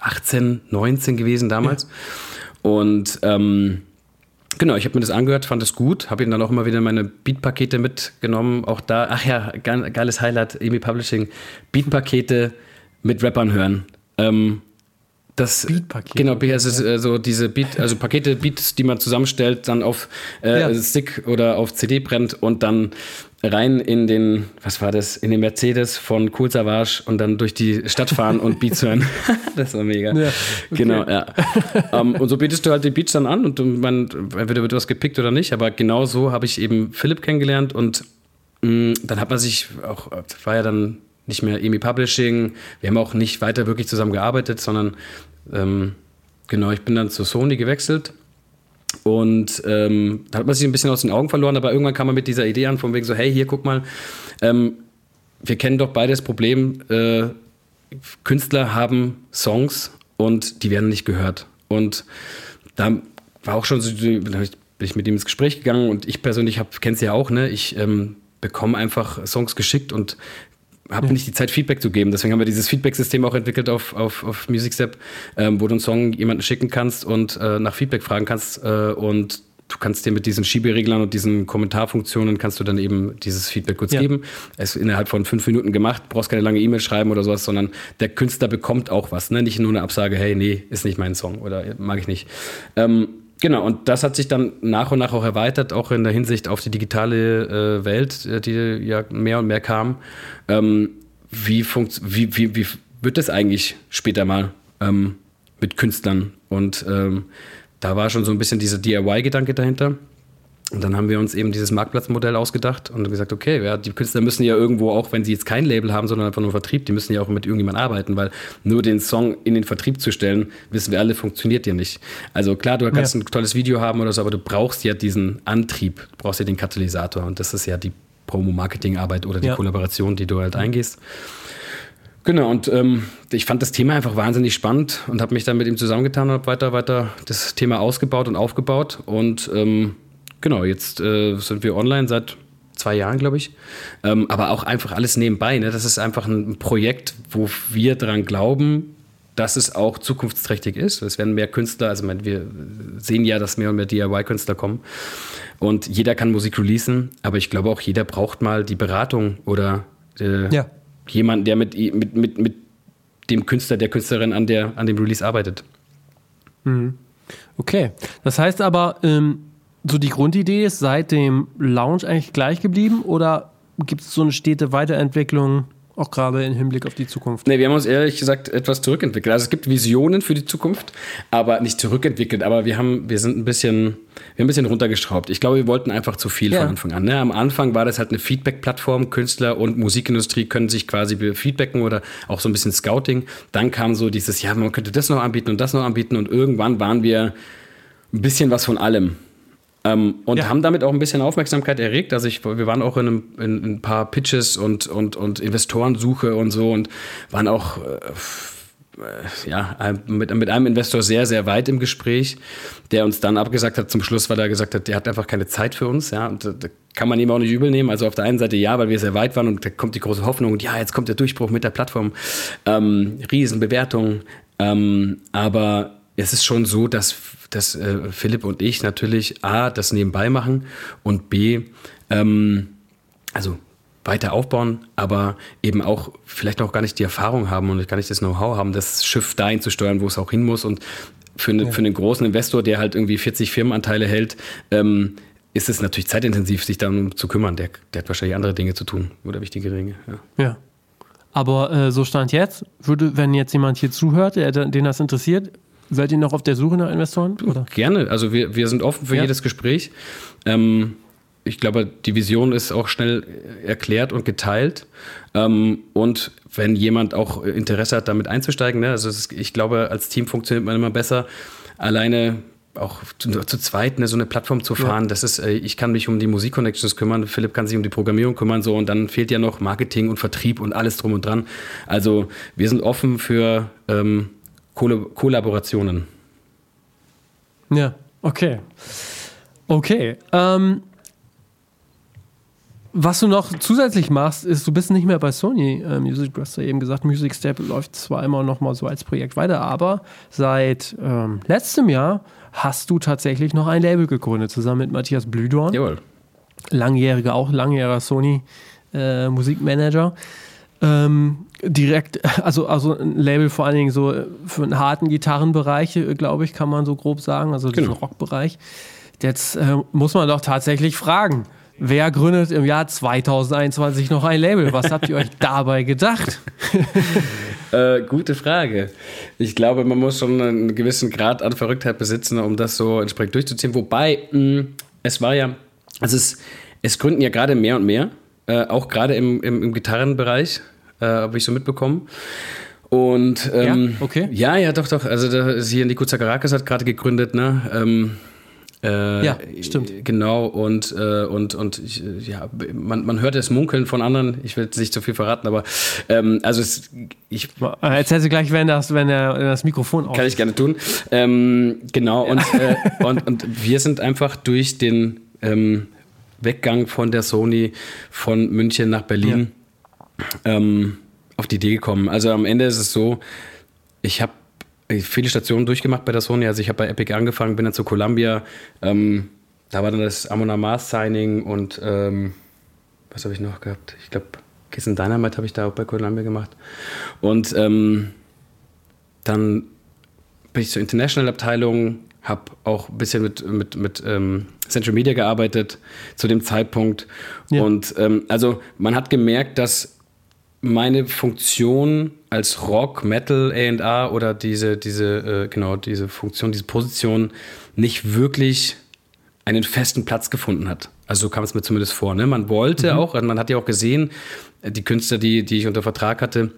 18, 19 gewesen damals. Ja. Und ähm, genau, ich habe mir das angehört, fand es gut, habe ihn dann auch immer wieder meine Beat-Pakete mitgenommen. Auch da, ach ja, geiles Highlight, EB Publishing, Beat-Pakete mit Rappern hören. Ähm, das Beat-Pakete. Genau, also ja. so diese Beat, also Pakete, Beats, die man zusammenstellt, dann auf äh, ja. Stick oder auf CD brennt und dann rein in den, was war das, in den Mercedes von Cool Savage und dann durch die Stadt fahren und Beats hören. das war mega. Ja, okay. Genau, ja. um, ähm, und so bietest du halt die Beats dann an und man, entweder wird was gepickt oder nicht, aber genau so habe ich eben Philipp kennengelernt und mh, mm, dann hat man sich auch, war ja dann nicht mehr EMI Publishing. Wir haben auch nicht weiter wirklich zusammen gearbeitet, sondern ähm, genau, ich bin dann zu Sony gewechselt. Und ähm, da hat man sich ein bisschen aus den Augen verloren, aber irgendwann kam man mit dieser Idee an, von wegen so, hey, hier, guck mal, ähm, wir kennen doch beide das Problem, äh, Künstler haben Songs und die werden nicht gehört. Und da war auch schon so, bin ich mit ihm ins Gespräch gegangen und ich persönlich kenne es ja auch, ne? Ich ähm, bekomme einfach Songs geschickt und habe ja. nicht die Zeit, Feedback zu geben. Deswegen haben wir dieses Feedback-System auch entwickelt auf, auf, auf MusicStep, ähm, wo du einen Song jemanden schicken kannst und äh, nach Feedback fragen kannst äh, und du kannst dir mit diesen Schiebereglern und diesen Kommentarfunktionen kannst du dann eben dieses Feedback kurz ja. geben. Es ist innerhalb von fünf Minuten gemacht, brauchst keine lange E-Mail schreiben oder sowas, sondern der Künstler bekommt auch was. Ne? Nicht nur eine Absage, hey, nee, ist nicht mein Song oder mag ich nicht. Ähm, Genau, und das hat sich dann nach und nach auch erweitert, auch in der Hinsicht auf die digitale äh, Welt, äh, die ja mehr und mehr kam. Ähm, wie, wie, wie, wie, wird das eigentlich später mal ähm, mit Künstlern? Und ähm, da war schon so ein bisschen dieser DIY-Gedanke dahinter. Und dann haben wir uns eben dieses Marktplatzmodell ausgedacht und gesagt, okay, ja, die Künstler müssen ja irgendwo, auch wenn sie jetzt kein Label haben, sondern einfach nur Vertrieb, die müssen ja auch mit irgendjemandem arbeiten, weil nur den Song in den Vertrieb zu stellen, wissen wir alle, funktioniert ja nicht. Also klar, du kannst ja. ein tolles Video haben oder so, aber du brauchst ja diesen Antrieb, du brauchst ja den Katalysator und das ist ja die Promo-Marketing-Arbeit oder die ja. Kollaboration, die du halt eingehst. Genau, und ähm, ich fand das Thema einfach wahnsinnig spannend und habe mich dann mit ihm zusammengetan und habe weiter, weiter das Thema ausgebaut und aufgebaut und ähm, Genau, jetzt äh, sind wir online seit zwei Jahren, glaube ich. Ähm, aber auch einfach alles nebenbei. Ne? Das ist einfach ein Projekt, wo wir daran glauben, dass es auch zukunftsträchtig ist. Es werden mehr Künstler, also wir sehen ja, dass mehr und mehr DIY-Künstler kommen. Und jeder kann Musik releasen, aber ich glaube auch, jeder braucht mal die Beratung oder äh, ja. jemanden, der mit, mit, mit, mit dem Künstler, der Künstlerin an, der, an dem Release arbeitet.
Mhm. Okay, das heißt aber, ähm so die Grundidee ist seit dem Launch eigentlich gleich geblieben oder gibt es so eine stete Weiterentwicklung, auch gerade im Hinblick auf die Zukunft?
Nee, wir haben uns ehrlich gesagt etwas zurückentwickelt. Also es gibt Visionen für die Zukunft, aber nicht zurückentwickelt, aber wir haben, wir sind ein bisschen, wir haben ein bisschen runtergeschraubt. Ich glaube, wir wollten einfach zu viel ja. von Anfang an. Ne? Am Anfang war das halt eine Feedback-Plattform, Künstler und Musikindustrie können sich quasi feedbacken oder auch so ein bisschen Scouting. Dann kam so dieses, ja, man könnte das noch anbieten und das noch anbieten und irgendwann waren wir ein bisschen was von allem. Ähm, und ja. haben damit auch ein bisschen Aufmerksamkeit erregt. Also ich, wir waren auch in, einem, in, ein paar Pitches und, und, und Investorensuche und so und waren auch äh, ja, mit, mit einem Investor sehr, sehr weit im Gespräch, der uns dann abgesagt hat zum Schluss, weil er gesagt hat, der hat einfach keine Zeit für uns. Ja, und da kann man ihm auch nicht übel nehmen. Also auf der einen Seite ja, weil wir sehr weit waren und da kommt die große Hoffnung und ja, jetzt kommt der Durchbruch mit der Plattform. Ähm, Riesenbewertung. Ähm, aber es ist schon so, dass dass äh, Philipp und ich natürlich A, das nebenbei machen und B, ähm, also weiter aufbauen, aber eben auch vielleicht auch gar nicht die Erfahrung haben und gar nicht das Know-how haben, das Schiff dahin zu steuern, wo es auch hin muss. Und für, eine, ja. für einen großen Investor, der halt irgendwie 40 Firmenanteile hält, ähm, ist es natürlich zeitintensiv, sich darum zu kümmern. Der, der hat wahrscheinlich andere Dinge zu tun oder wichtige Dinge.
Ja. ja. Aber äh, so stand jetzt, würde, wenn jetzt jemand hier zuhört, der, den das interessiert, seid ihr noch auf der Suche nach Investoren? Oder?
Gerne. Also wir, wir sind offen für ja. jedes Gespräch. Ähm, ich glaube, die Vision ist auch schnell erklärt und geteilt. Ähm, und wenn jemand auch Interesse hat, damit einzusteigen, ne, also ist, ich glaube, als Team funktioniert man immer besser. Alleine auch zu, zu zweit ne, so eine Plattform zu fahren, ja. das ist, äh, ich kann mich um die Musik-Connections kümmern, Philipp kann sich um die Programmierung kümmern, so und dann fehlt ja noch Marketing und Vertrieb und alles drum und dran. Also wir sind offen für ähm, Kollaborationen.
Ja, okay. Okay. Ähm, was du noch zusätzlich machst, ist, du bist nicht mehr bei Sony äh, Music. Du hast ja eben gesagt, Music Step läuft zwar immer noch mal so als Projekt weiter, aber seit ähm, letztem Jahr hast du tatsächlich noch ein Label gegründet, zusammen mit Matthias Blüdorn.
Jawohl.
Langjähriger, auch langjähriger Sony äh, Musikmanager. Ähm, direkt, also, also ein Label vor allen Dingen so für einen harten Gitarrenbereich, äh, glaube ich, kann man so grob sagen, also genau. Rockbereich. Jetzt äh, muss man doch tatsächlich fragen Wer gründet im Jahr 2021 noch ein Label? Was habt ihr euch dabei gedacht?
äh, gute Frage. Ich glaube, man muss schon einen gewissen Grad an Verrücktheit besitzen, um das so entsprechend durchzuziehen. Wobei, mh, mm, es war ja, also es, es gründen ja gerade mehr und mehr, äh, auch gerade im, im, im Gitarrenbereich, äh, habe ich so mitbekommen. Und ähm,
ja, okay.
ja, ja, doch, doch. Also da ist hier Nico Zakarakis hat gerade gegründet, ne? Ähm,
äh, ja, stimmt.
Genau, und, äh, und, und ich, ja, man, man hört es munkeln von anderen. Ich will nicht zu viel verraten, aber ähm, also es, ich.
Erzähl sie gleich, wenn das, wenn das Mikrofon
auf Kann ich gerne tun. Ähm, genau, ja. und, äh, und, und wir sind einfach durch den ähm, Weggang von der Sony von München nach Berlin ja. ähm, auf die Idee gekommen. Also am Ende ist es so, ich habe viele Stationen durchgemacht bei der Sony. Also ich habe bei Epic angefangen, bin dann zu Columbia. Ähm, da war dann das Amon Mars Signing und ähm, was habe ich noch gehabt? Ich glaube, Kiss and Dynamite habe ich da auch bei Columbia gemacht. Und ähm, dann bin ich zur International Abteilung, habe auch ein bisschen mit, mit, mit ähm, Central Media gearbeitet zu dem Zeitpunkt. Ja. Und ähm, also man hat gemerkt, dass meine Funktion als Rock, Metal, A&R oder diese, diese, äh, genau, diese Funktion, diese Position nicht wirklich einen festen Platz gefunden hat. Also so kam es mir zumindest vor. Ne? Man wollte mhm. auch, man hat ja auch gesehen, die Künstler, die, die ich unter Vertrag hatte,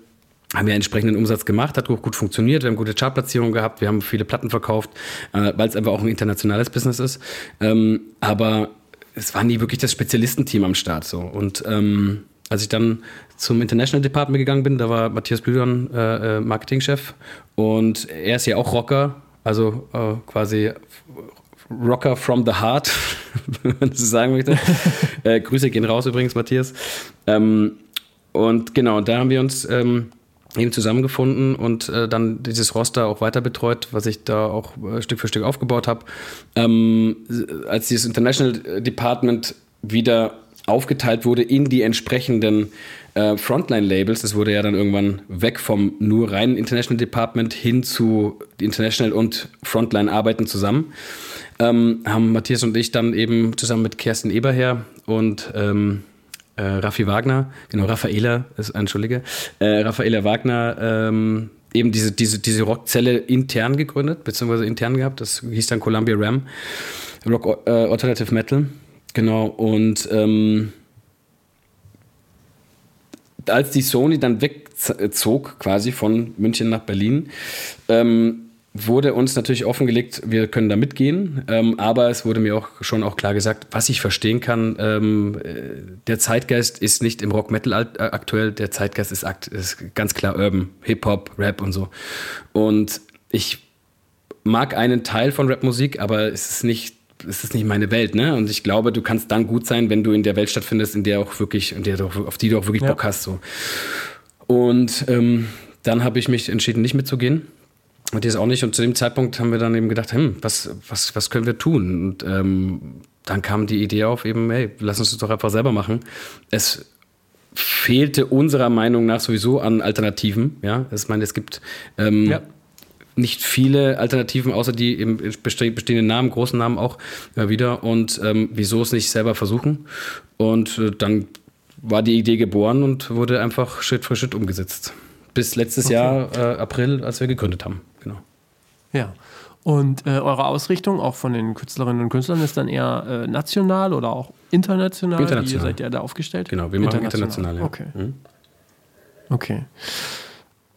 haben ja entsprechenden Umsatz gemacht, hat gut funktioniert, wir haben gute Chartplatzierungen gehabt, wir haben viele Platten verkauft, äh, weil es einfach auch ein internationales Business ist. Ähm, aber es war nie wirklich das Spezialistenteam am Start so. Und ähm, als ich dann zum International Department gegangen bin, da war Matthias Blüdern äh, äh, Marketingchef und er ist ja auch Rocker, also äh, quasi Rocker from the Heart, wenn man so sagen möchte. äh, Grüße gehen raus übrigens, Matthias. Ähm, und genau, da haben wir uns ähm, eben zusammengefunden und äh, dann dieses Roster auch weiter betreut, was ich da auch äh, Stück für Stück aufgebaut habe. Ähm, als dieses International Department wieder aufgeteilt wurde in die entsprechenden äh, Frontline-Labels. Das wurde ja dann irgendwann weg vom nur reinen International Department hin zu International und Frontline arbeiten zusammen. Ähm, haben Matthias und ich dann eben zusammen mit Kerstin Eberher und ähm, äh, Raffi Wagner, genau, Raffaela, ist, entschuldige, äh, Raffaela Wagner, ähm, eben diese, diese, diese Rockzelle intern gegründet, beziehungsweise intern gehabt. Das hieß dann Columbia Ram, Rock äh, Alternative Metal. Genau, und ähm, als die Sony dann wegzog, quasi von München nach Berlin, ähm, wurde uns natürlich offengelegt, wir können da mitgehen, ähm, aber es wurde mir auch schon auch klar gesagt, was ich verstehen kann, ähm, äh, der Zeitgeist ist nicht im Rock Metal aktuell, der Zeitgeist ist, akt ist ganz klar Urban, Hip-Hop, Rap und so. Und ich mag einen Teil von Rapmusik, aber es ist nicht es ist nicht meine Welt, ne? Und ich glaube, du kannst dann gut sein, wenn du in der Welt stattfindest, in der auch wirklich, in der du, auf die du auch wirklich ja. Bock hast. So. Und ähm, dann habe ich mich entschieden, nicht mitzugehen. Und die ist auch nicht. Und zu dem Zeitpunkt haben wir dann eben gedacht, hm, was, was, was können wir tun? Und ähm, dann kam die Idee auf, eben, hey, lass uns das doch einfach selber machen. Es fehlte unserer Meinung nach sowieso an Alternativen. Ja, ich meine, es gibt ähm, ja. nicht viele Alternativen, außer die im bestehenden Namen, großen Namen auch immer wieder. Und ähm, wieso es nicht selber versuchen? Und äh, dann war die Idee geboren und wurde einfach Schritt für Schritt umgesetzt. Bis letztes okay. Jahr, äh, April, als wir gegründet haben.
Ja. Und äh, eure Ausrichtung auch von den Künstlerinnen und Künstlern ist dann eher äh, national oder auch international?
International.
Wie seid ihr da aufgestellt?
Genau, wir machen international. ja.
Okay. Mhm. Okay.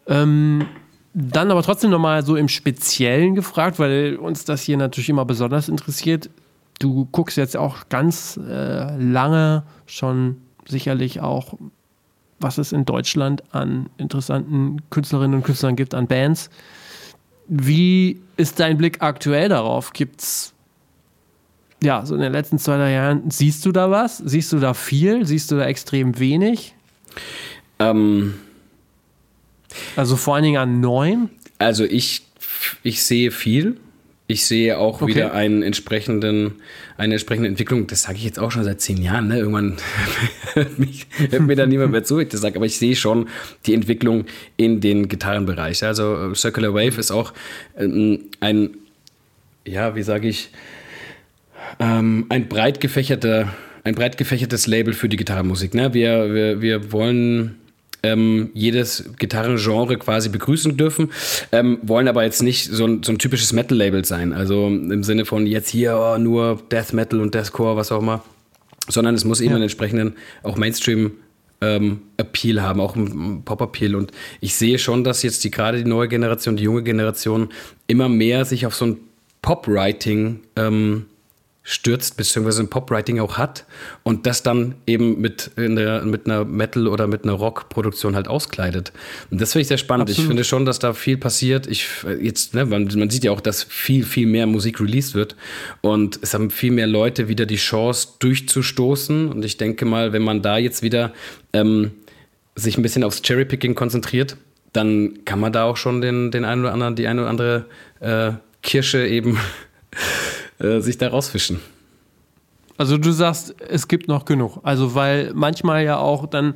Ähm, dann aber trotzdem nochmal so im Speziellen gefragt, weil uns das hier natürlich immer besonders interessiert. Du guckst jetzt auch ganz äh, lange schon sicherlich auch, was es in Deutschland an interessanten Künstlerinnen und Künstlern gibt, an Bands. Wie ist dein Blick aktuell darauf? Gibt es, ja, so in den letzten zwei, drei Jahren, siehst du da was? Siehst du da viel? Siehst du da extrem wenig? Ähm, also vor allen Dingen an neuen?
Also ich, ich sehe viel. Ich sehe auch okay. wieder einen entsprechenden, eine entsprechende Entwicklung. Das sage ich jetzt auch schon seit zehn Jahren. Ne? Irgendwann hört, mich, hört mir da niemand mehr zu, ich das sage. Aber ich sehe schon die Entwicklung in den Gitarrenbereich. Also äh, Circular Wave ist auch ähm, ein, ja, wie sage ich, ähm, ein breit gefächerter, ein breit gefächertes Label für die Gitarrenmusik. Ne? Wir, wir, wir wollen ähm, jedes Gitarrengenre quasi begrüßen dürfen, ähm, wollen aber jetzt nicht so ein, so ein typisches Metal-Label sein. Also im Sinne von jetzt hier oh, nur Death Metal und Deathcore, was auch immer, sondern es muss eben ja. einen entsprechenden auch Mainstream ähm, Appeal haben, auch ein Pop-Appeal. Und ich sehe schon, dass jetzt die gerade die neue Generation, die junge Generation immer mehr sich auf so ein Pop-Writing ähm, stürzt, beziehungsweise ein Pop-Writing auch hat und das dann eben mit, der, mit einer Metal- oder mit einer Rock-Produktion halt auskleidet. Und das finde ich sehr spannend. Absolut. Ich finde schon, dass da viel passiert. Ich, jetzt, ne, man, man, sieht ja auch, dass viel, viel mehr Musik released wird und es haben viel mehr Leute wieder die Chance durchzustoßen. Und ich denke mal, wenn man da jetzt wieder ähm, sich ein bisschen aufs Cherry-Picking konzentriert, dann kann man da auch schon den, den einen oder anderen, die eine oder andere äh, Kirsche eben äh, sich da rausfischen.
Also du sagst, es gibt noch genug. Also weil manchmal ja auch dann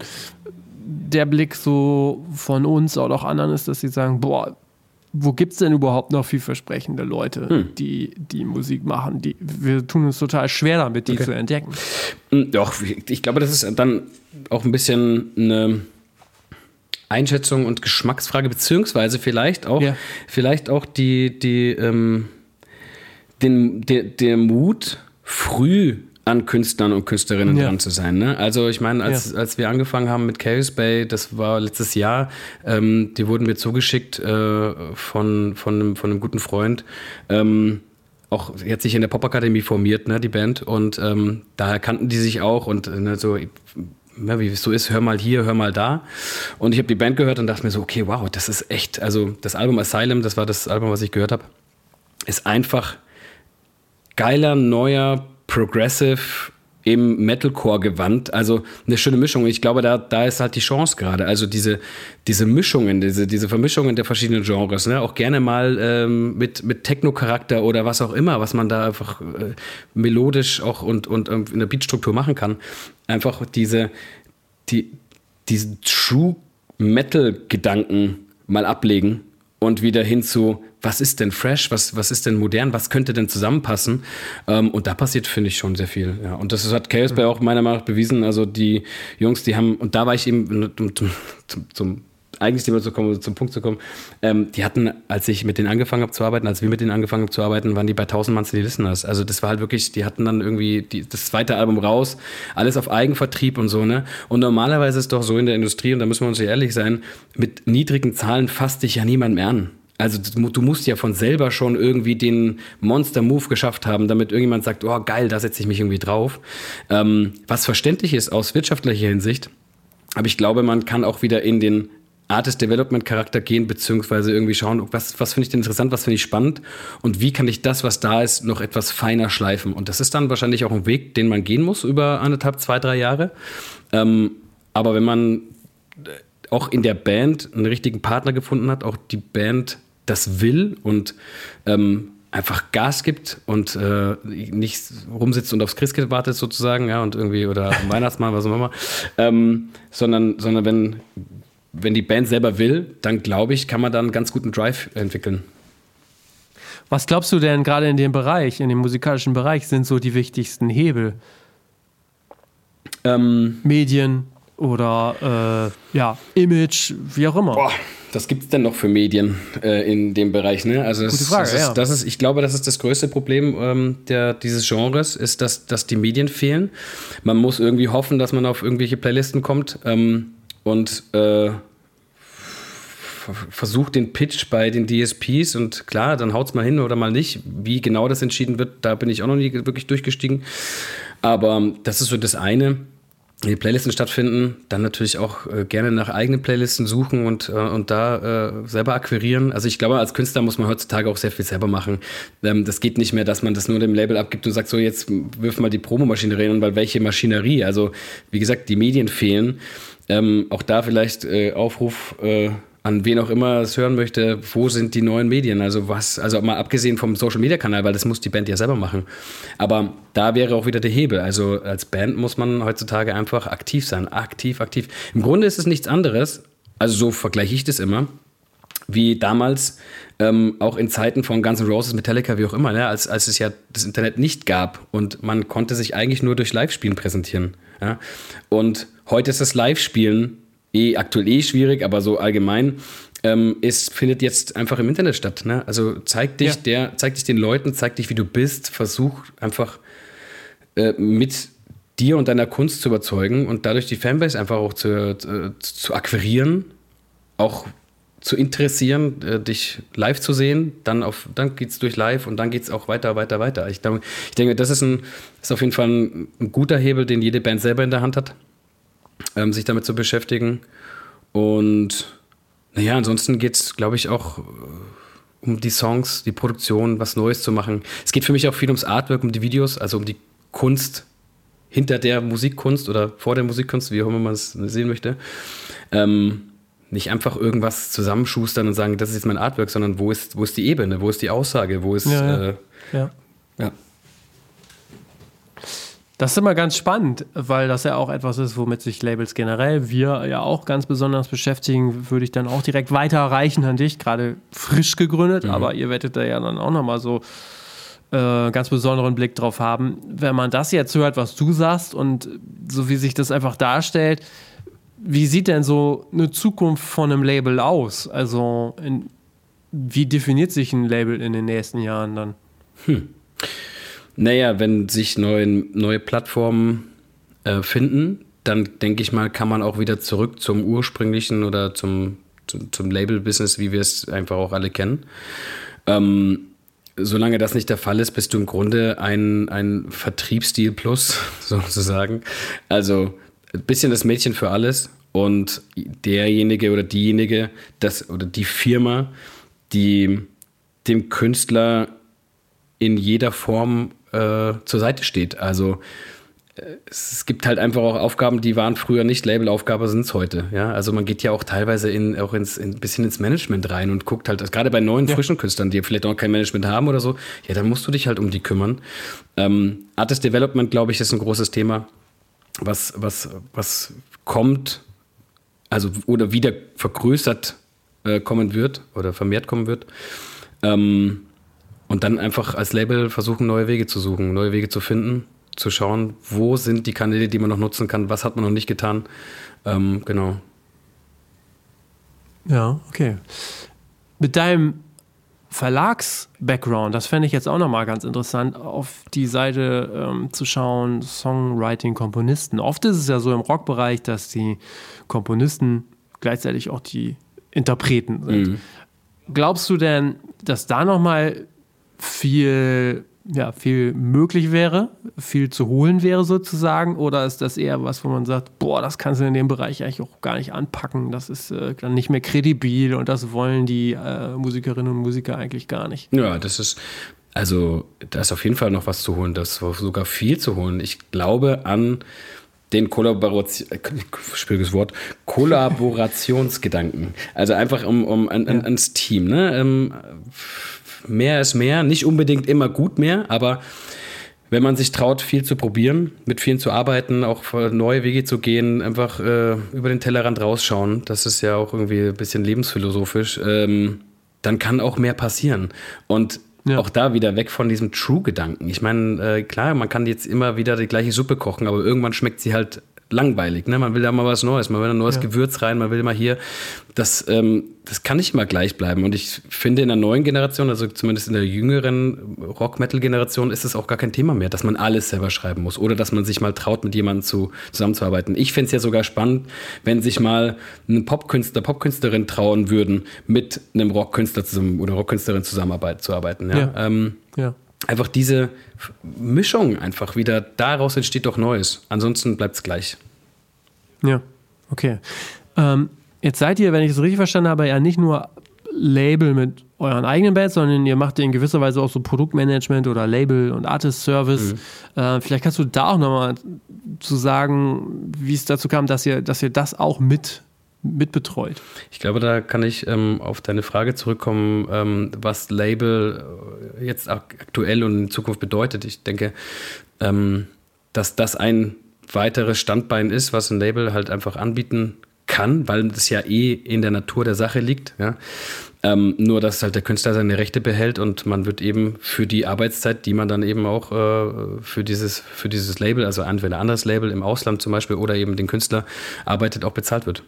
der Blick so von uns oder auch anderen ist, dass sie sagen, boah, wo gibt es denn überhaupt noch vielversprechende Leute, hm. die, die Musik machen? Die, wir tun uns total schwer damit, die okay. zu entdecken.
Hm, doch, ich glaube, das ist dann auch ein bisschen eine Einschätzung und Geschmacksfrage, beziehungsweise vielleicht auch, ja. vielleicht auch die, die ähm, den, der, der Mut, früh an Künstlern und Künstlerinnen ja. dran zu sein. Ne? Also ich meine, als, ja. als wir angefangen haben mit Chaos Bay, das war letztes Jahr, ähm, die wurden mir zugeschickt äh, von, von, einem, von einem guten Freund. Ähm, auch jetzt sich in der Popakademie formiert, ne, die Band. Und ähm, da kannten die sich auch und ne, so, ja, wie es so ist, hör mal hier, hör mal da. Und ich habe die Band gehört und dachte mir so, okay, wow, das ist echt, also das Album Asylum, das war das Album, was ich gehört habe, ist einfach geiler, neuer, progressive, im Metalcore gewandt. Also eine schöne Mischung. Ich glaube, da, da ist halt die Chance gerade. Also diese, diese Mischungen, diese, diese Vermischungen der verschiedenen Genres, ne? auch gerne mal ähm, mit, mit Techno-Charakter oder was auch immer, was man da einfach äh, melodisch auch und, und ähm, in der Beatstruktur machen kann. Einfach diese, die, diesen True Metal-Gedanken mal ablegen und wieder hin zu, was ist denn fresh, was, was ist denn modern, was könnte denn zusammenpassen? Ähm, und da passiert, finde ich, schon sehr viel. Ja. Und das hat Chaos Bay auch meiner Meinung nach bewiesen. Also die Jungs, die haben, und da war ich eben zum, zum, zum eigentlichen Thema zu kommen, zum Punkt zu kommen, ähm, die hatten, als ich mit denen angefangen habe zu arbeiten, als wir mit denen angefangen haben zu arbeiten, waren die bei 1000 Monthly Listeners. Also das war halt wirklich, die hatten dann irgendwie die, das zweite Album raus, alles auf Eigenvertrieb und so, ne? Und normalerweise ist doch so in der Industrie, und da müssen wir uns ja ehrlich sein, mit niedrigen Zahlen fasst dich ja niemand mehr an. Also du musst ja von selber schon irgendwie den Monster-Move geschafft haben, damit irgendjemand sagt, oh geil, da setze ich mich irgendwie drauf. Ähm, was verständlich ist aus wirtschaftlicher Hinsicht, aber ich glaube, man kann auch wieder in den Artist Development Charakter gehen, beziehungsweise irgendwie schauen, was, was finde ich denn interessant, was finde ich spannend und wie kann ich das, was da ist, noch etwas feiner schleifen. Und das ist dann wahrscheinlich auch ein Weg, den man gehen muss über anderthalb, zwei, drei Jahre. Ähm, aber wenn man auch in der Band einen richtigen Partner gefunden hat, auch die Band das will und ähm, einfach Gas gibt und äh, nicht rumsitzt und aufs Christkind wartet sozusagen, ja, und irgendwie oder Weihnachtsmann, was auch immer, ähm, sondern, sondern wenn, wenn die Band selber will, dann glaube ich, kann man da einen ganz guten Drive entwickeln.
Was glaubst du denn gerade in dem Bereich, in dem musikalischen Bereich, sind so die wichtigsten Hebel? Ähm, Medien oder äh, ja, Image, wie auch immer.
Boah, was gibt es denn noch für Medien äh, in dem Bereich? Ne? Also das, Gute Frage, das ist, ja. das ist, ich glaube, das ist das größte Problem ähm, der, dieses Genres, ist, dass, dass die Medien fehlen. Man muss irgendwie hoffen, dass man auf irgendwelche Playlisten kommt ähm, und äh, versucht den Pitch bei den DSPs und klar, dann haut es mal hin oder mal nicht. Wie genau das entschieden wird, da bin ich auch noch nie wirklich durchgestiegen. Aber das ist so das eine die Playlisten stattfinden, dann natürlich auch äh, gerne nach eigenen Playlisten suchen und, äh, und da äh, selber akquirieren. Also ich glaube, als Künstler muss man heutzutage auch sehr viel selber machen. Ähm, das geht nicht mehr, dass man das nur dem Label abgibt und sagt, so jetzt wirf mal die Promomaschinerie an, weil welche Maschinerie? Also wie gesagt, die Medien fehlen. Ähm, auch da vielleicht äh, Aufruf äh, an wen auch immer es hören möchte, wo sind die neuen Medien? Also was, also mal abgesehen vom Social Media Kanal, weil das muss die Band ja selber machen. Aber da wäre auch wieder der Hebel. Also als Band muss man heutzutage einfach aktiv sein. Aktiv, aktiv. Im Grunde ist es nichts anderes, also so vergleiche ich das immer, wie damals ähm, auch in Zeiten von Guns N' Roses, Metallica, wie auch immer, ne? als, als es ja das Internet nicht gab und man konnte sich eigentlich nur durch Live-Spielen präsentieren. Ja? Und heute ist das Live-Spielen eh aktuell eh schwierig, aber so allgemein, ähm, es findet jetzt einfach im Internet statt. Ne? Also zeig dich, ja. der, zeig dich den Leuten, zeig dich, wie du bist, versuch einfach äh, mit dir und deiner Kunst zu überzeugen und dadurch die Fanbase einfach auch zu, äh, zu akquirieren, auch zu interessieren, äh, dich live zu sehen, dann, auf, dann geht es durch live und dann geht es auch weiter, weiter, weiter. Ich, glaub, ich denke, das ist, ein, ist auf jeden Fall ein, ein guter Hebel, den jede Band selber in der Hand hat ähm, sich damit zu beschäftigen. Und naja, ansonsten geht es, glaube ich, auch äh, um die Songs, die Produktion, was Neues zu machen. Es geht für mich auch viel ums Artwork, um die Videos, also um die Kunst hinter der Musikkunst oder vor der Musikkunst, wie auch immer man es sehen möchte. Ähm, nicht einfach irgendwas zusammenschustern und sagen, das ist jetzt mein Artwork, sondern wo ist, wo ist die Ebene, wo ist die Aussage, wo ist. Ja, ja. Äh, ja. ja.
Das ist immer ganz spannend, weil das ja auch etwas ist, womit sich Labels generell, wir ja auch ganz besonders beschäftigen, würde ich dann auch direkt weiterreichen an dich, gerade frisch gegründet, mhm. aber ihr werdet da ja dann auch nochmal so äh, ganz besonderen Blick drauf haben. Wenn man das jetzt hört, was du sagst und so wie sich das einfach darstellt, wie sieht denn so eine Zukunft von einem Label aus? Also in, wie definiert sich ein Label in den nächsten Jahren dann? Hm.
Naja, wenn sich neue, neue Plattformen äh, finden, dann denke ich mal, kann man auch wieder zurück zum ursprünglichen oder zum, zum, zum Label-Business, wie wir es einfach auch alle kennen. Ähm, solange das nicht der Fall ist, bist du im Grunde ein, ein Vertriebsstil plus, sozusagen. Also ein bisschen das Mädchen für alles und derjenige oder diejenige, das oder die Firma, die dem Künstler in jeder Form äh, zur Seite steht. Also äh, es gibt halt einfach auch Aufgaben, die waren früher nicht Labelaufgabe, sind es heute. Ja, also man geht ja auch teilweise in, auch ins, in, ein bisschen ins Management rein und guckt halt, gerade bei neuen, ja. frischen Künstlern, die vielleicht auch kein Management haben oder so, ja, dann musst du dich halt um die kümmern. Ähm, Artist Development, glaube ich, ist ein großes Thema, was, was, was kommt, also oder wieder vergrößert äh, kommen wird oder vermehrt kommen wird. Ähm, und dann einfach als Label versuchen, neue Wege zu suchen, neue Wege zu finden, zu schauen, wo sind die Kanäle, die man noch nutzen kann, was hat man noch nicht getan. Ähm, genau.
Ja, okay. Mit deinem Verlags-Background, das fände ich jetzt auch nochmal ganz interessant, auf die Seite ähm, zu schauen, Songwriting, Komponisten. Oft ist es ja so im Rockbereich, dass die Komponisten gleichzeitig auch die Interpreten sind. Mhm. Glaubst du denn, dass da nochmal viel, ja, viel möglich wäre, viel zu holen wäre sozusagen? Oder ist das eher was, wo man sagt, boah, das kannst du in dem Bereich eigentlich auch gar nicht anpacken, das ist äh, dann nicht mehr kredibil und das wollen die äh, Musikerinnen und Musiker eigentlich gar nicht?
Ja, das ist, also da ist auf jeden Fall noch was zu holen, das ist sogar viel zu holen. Ich glaube an den Kollaboration, äh, schwieriges Wort, Kollaborationsgedanken. Also einfach um, um an, an, ans Team. Ne? Mehr ist mehr, nicht unbedingt immer gut mehr, aber wenn man sich traut, viel zu probieren, mit vielen zu arbeiten, auch neue Wege zu gehen, einfach äh, über den Tellerrand rausschauen, das ist ja auch irgendwie ein bisschen lebensphilosophisch, ähm, dann kann auch mehr passieren. Und ja. Auch da wieder weg von diesem True-Gedanken. Ich meine, äh, klar, man kann jetzt immer wieder die gleiche Suppe kochen, aber irgendwann schmeckt sie halt langweilig. Ne? Man will da mal was Neues, man will ein neues ja. Gewürz rein, man will mal hier. Das, ähm, das kann nicht immer gleich bleiben. Und ich finde, in der neuen Generation, also zumindest in der jüngeren Rock-Metal-Generation, ist es auch gar kein Thema mehr, dass man alles selber schreiben muss oder dass man sich mal traut, mit jemandem zu, zusammenzuarbeiten. Ich finde es ja sogar spannend, wenn sich mal ein Popkünstler, Popkünstlerin trauen würden, mit einem Rockkünstler zusammen oder Rockkünstlerin zusammenzuarbeiten. Ja. ja. Ähm, ja einfach diese Mischung einfach wieder, daraus entsteht doch Neues. Ansonsten bleibt es gleich.
Ja, okay. Ähm, jetzt seid ihr, wenn ich es richtig verstanden habe, ja nicht nur Label mit euren eigenen Bands, sondern ihr macht in gewisser Weise auch so Produktmanagement oder Label und Artist Service. Mhm. Äh, vielleicht kannst du da auch nochmal zu sagen, wie es dazu kam, dass ihr, dass ihr das auch mit mitbetreut.
Ich glaube, da kann ich ähm, auf deine Frage zurückkommen, ähm, was Label äh, jetzt aktuell und in Zukunft bedeutet. Ich denke, ähm, dass das ein weiteres Standbein ist, was ein Label halt einfach anbieten kann, weil das ja eh in der Natur der Sache liegt. Ja? Ähm, nur, dass halt der Künstler seine Rechte behält und man wird eben für die Arbeitszeit, die man dann eben auch äh, für, dieses, für dieses Label, also entweder ein anderes Label im Ausland zum Beispiel oder eben den Künstler arbeitet, auch bezahlt wird.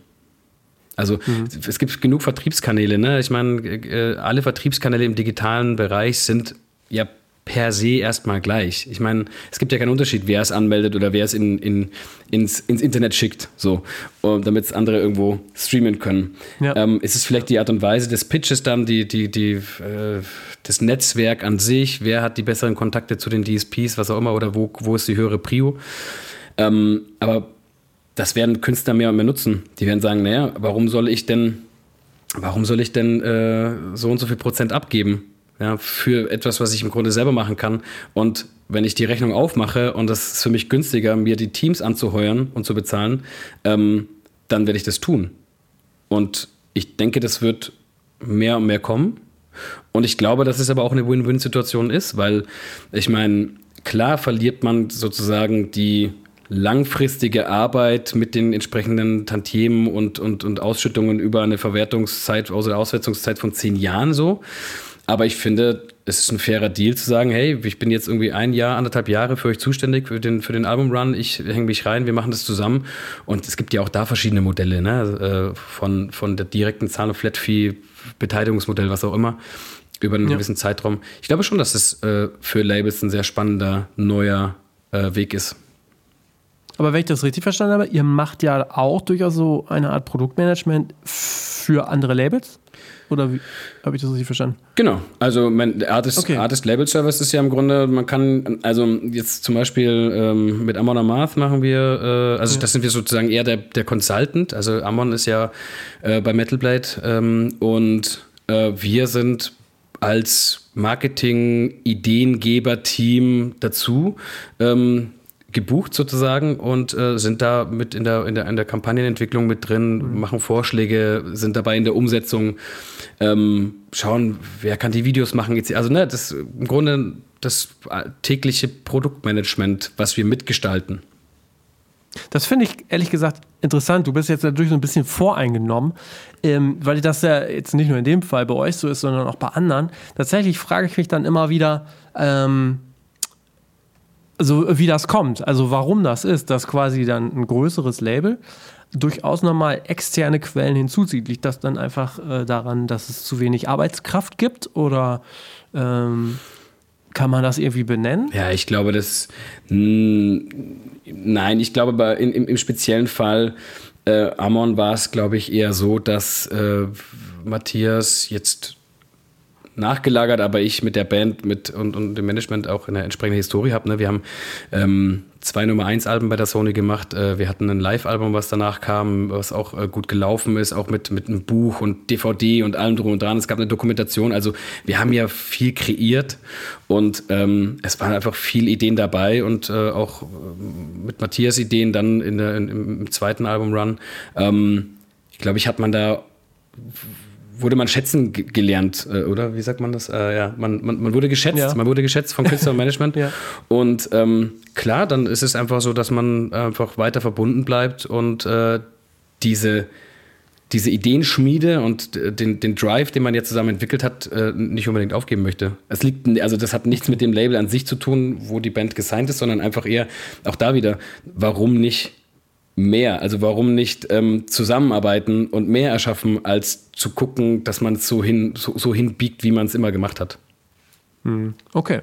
Also mhm. es gibt genug Vertriebskanäle. Ne? Ich meine, äh, alle Vertriebskanäle im digitalen Bereich sind ja per se erstmal gleich. Ich meine, es gibt ja keinen Unterschied, wer es anmeldet oder wer es in, in, ins, ins Internet schickt, so, damit es andere irgendwo streamen können. Ja. Ähm, ist es vielleicht die Art und Weise des Pitches dann, die, die, die, äh, das Netzwerk an sich, wer hat die besseren Kontakte zu den DSPs, was auch immer, oder wo, wo ist die höhere Prio? Ähm, aber das werden Künstler mehr und mehr nutzen. Die werden sagen, naja, warum soll ich denn, warum soll ich denn äh, so und so viel Prozent abgeben? Ja, für etwas, was ich im Grunde selber machen kann. Und wenn ich die Rechnung aufmache und das ist für mich günstiger, mir die Teams anzuheuern und zu bezahlen, ähm, dann werde ich das tun. Und ich denke, das wird mehr und mehr kommen. Und ich glaube, dass es aber auch eine Win-Win-Situation ist, weil ich meine, klar verliert man sozusagen die langfristige Arbeit mit den entsprechenden Tantiemen und, und, und Ausschüttungen über eine Verwertungszeit, also eine Auswertungszeit von zehn Jahren so. Aber ich finde, es ist ein fairer Deal zu sagen, hey, ich bin jetzt irgendwie ein Jahr, anderthalb Jahre für euch zuständig, für den, für den Albumrun, ich hänge mich rein, wir machen das zusammen. Und es gibt ja auch da verschiedene Modelle, ne? Äh, von, von der direkten Zahlung, Flat Fee, Beteiligungsmodell, was auch immer, über einen ja. gewissen Zeitraum. Ich glaube schon, dass es äh, für Labels ein sehr spannender, neuer äh, Weg ist.
Aber wenn ich das richtig verstanden habe, ihr macht ja auch durchaus so eine Art Produktmanagement für andere Labels? Oder habe ich das richtig verstanden?
Genau. Also mein Artist, okay. Artist Label Service ist ja im Grunde, man kann, also jetzt zum Beispiel ähm, mit Amon Amarth machen wir, äh, also ja. das sind wir sozusagen eher der, der Consultant. Also Amon ist ja äh, bei Metal Blade ähm, und äh, wir sind als Marketing-Ideengeber-Team dazu. Ähm, gebucht sozusagen und äh, sind da mit in der, in der, in der Kampagnenentwicklung mit drin, mhm. machen Vorschläge, sind dabei in der Umsetzung, ähm, schauen, wer kann die Videos machen. Also ne, das ist im Grunde das tägliche Produktmanagement, was wir mitgestalten.
Das finde ich ehrlich gesagt interessant. Du bist jetzt natürlich so ein bisschen voreingenommen, ähm, weil das ja jetzt nicht nur in dem Fall bei euch so ist, sondern auch bei anderen. Tatsächlich frage ich mich dann immer wieder, ähm, also wie das kommt, also warum das ist, dass quasi dann ein größeres Label durchaus nochmal externe Quellen hinzuzieht. Liegt das dann einfach äh, daran, dass es zu wenig Arbeitskraft gibt oder ähm, kann man das irgendwie benennen?
Ja, ich glaube, das. Mh, nein, ich glaube, bei, in, im, im speziellen Fall äh, Amon war es, glaube ich, eher so, dass äh, Matthias jetzt nachgelagert, aber ich mit der Band mit und, und dem Management auch eine entsprechende Historie habe. Ne? Wir haben ähm, zwei Nummer 1 Alben bei der Sony gemacht. Äh, wir hatten ein Live-Album, was danach kam, was auch äh, gut gelaufen ist, auch mit, mit einem Buch und DVD und allem drum und dran. Es gab eine Dokumentation. Also wir haben ja viel kreiert und ähm, es waren einfach viele Ideen dabei und äh, auch äh, mit Matthias Ideen dann in der, in, im zweiten Album-Run. Ähm, ich glaube, ich hat man da wurde man schätzen gelernt, äh, oder? Wie sagt man das? Äh, ja, man, man, man, wurde geschätzt, ja. man wurde geschätzt vom Künstlermanagement. ja. Und ähm, klar, dann ist es einfach so, dass man einfach weiter verbunden bleibt und äh, diese, diese Ideenschmiede und den, den Drive, den man jetzt zusammen entwickelt hat, äh, nicht unbedingt aufgeben möchte. Es liegt, also das hat nichts mit dem Label an sich zu tun, wo die Band gesigned ist, sondern einfach eher auch da wieder, warum nicht mehr? Also warum nicht ähm, zusammenarbeiten und mehr erschaffen, als zu gucken, dass man es so, hin, so, so hinbiegt, wie man es immer gemacht hat?
Hm, okay.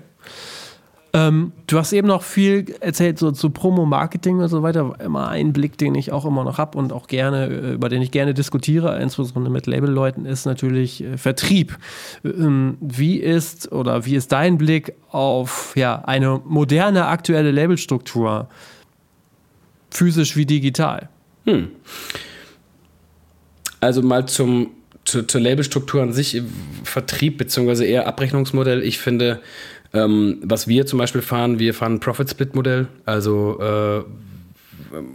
Ähm, du hast eben noch viel erzählt so zu Promo-Marketing und so weiter. Immer ein Blick, den ich auch immer noch habe und auch gerne, äh, über den ich gerne diskutiere, insbesondere mit Labelleuten, ist natürlich äh, Vertrieb. Ähm, wie ist oder wie ist dein Blick auf ja, eine moderne aktuelle Labelstruktur? Physisch wie digital. Hm.
Also mal zum, zu, zur Labelstruktur an sich, Vertrieb beziehungsweise eher Abrechnungsmodell. Ich finde, ähm, was wir zum Beispiel fahren, wir fahren ein Profit-Split-Modell. Also äh,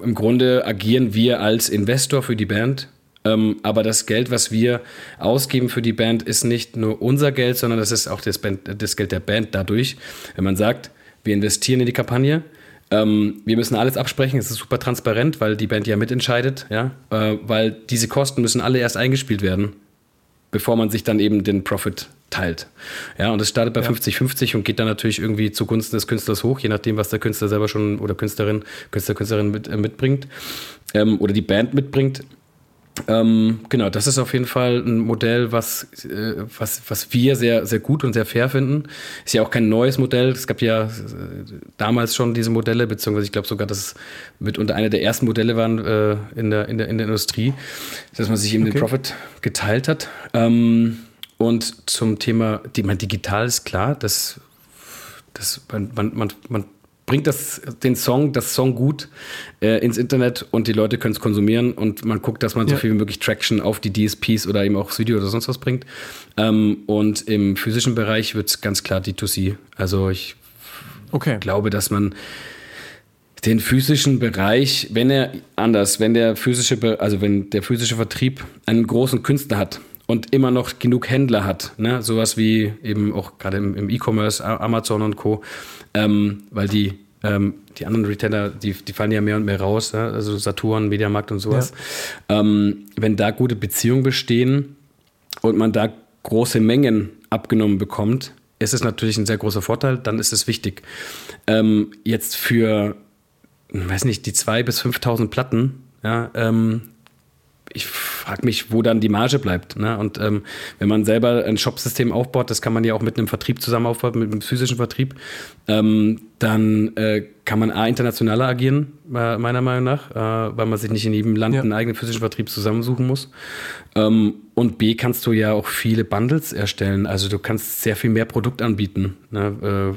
im Grunde agieren wir als Investor für die Band. Ähm, aber das Geld, was wir ausgeben für die Band, ist nicht nur unser Geld, sondern das ist auch das, Band, das Geld der Band dadurch. Wenn man sagt, wir investieren in die Kampagne, ähm, wir müssen alles absprechen, es ist super transparent, weil die Band ja mitentscheidet, ja, äh, weil diese Kosten müssen alle erst eingespielt werden, bevor man sich dann eben den Profit teilt. Ja, und es startet bei 50-50 und geht dann natürlich irgendwie zugunsten des Künstlers hoch, je nachdem, was der Künstler selber schon oder Künstlerin, Künstler, Künstlerin mit, äh, mitbringt ähm, oder die Band mitbringt. Ähm, genau, das ist auf jeden Fall ein Modell, was, äh, was, was wir sehr, sehr gut und sehr fair finden. Ist ja auch kein neues Modell. Es gab ja äh, damals schon diese Modelle, beziehungsweise ich glaube sogar, dass es mitunter eine der ersten Modelle waren äh, in, der, in, der, in der Industrie, dass man sich eben okay. den Profit geteilt hat. Ähm, und zum Thema, die, man, digital ist klar, dass, dass man, man, man, man bringt das, den Song, das Song gut äh, ins Internet und die Leute können es konsumieren und man guckt, dass man ja. so viel wie möglich Traction auf die DSPs oder eben auch das Video oder sonst was bringt. Ähm, und im physischen Bereich wird es ganz klar D2C. Also ich okay. glaube, dass man den physischen Bereich, wenn er anders, wenn der physische, also wenn der physische Vertrieb einen großen Künstler hat und immer noch genug Händler hat, ne? sowas wie eben auch gerade im, E-Commerce, Amazon und Co., ähm, weil die, ähm, die anderen Retailer, die, die fallen ja mehr und mehr raus, ja? also Saturn, Mediamarkt und sowas. Ja. Ähm, wenn da gute Beziehungen bestehen und man da große Mengen abgenommen bekommt, ist es natürlich ein sehr großer Vorteil, dann ist es wichtig. Ähm, jetzt für, weiß nicht, die 2.000 bis 5.000 Platten, ja, ähm, ich frage mich, wo dann die Marge bleibt. Ne? Und ähm, wenn man selber ein Shopsystem aufbaut, das kann man ja auch mit einem Vertrieb zusammen aufbauen, mit einem physischen Vertrieb, ähm, dann äh, kann man A, internationaler agieren, äh, meiner Meinung nach, äh, weil man sich nicht in jedem Land ja. einen eigenen physischen Vertrieb zusammensuchen muss. Ähm, und B, kannst du ja auch viele Bundles erstellen. Also du kannst sehr viel mehr Produkt anbieten. Ne?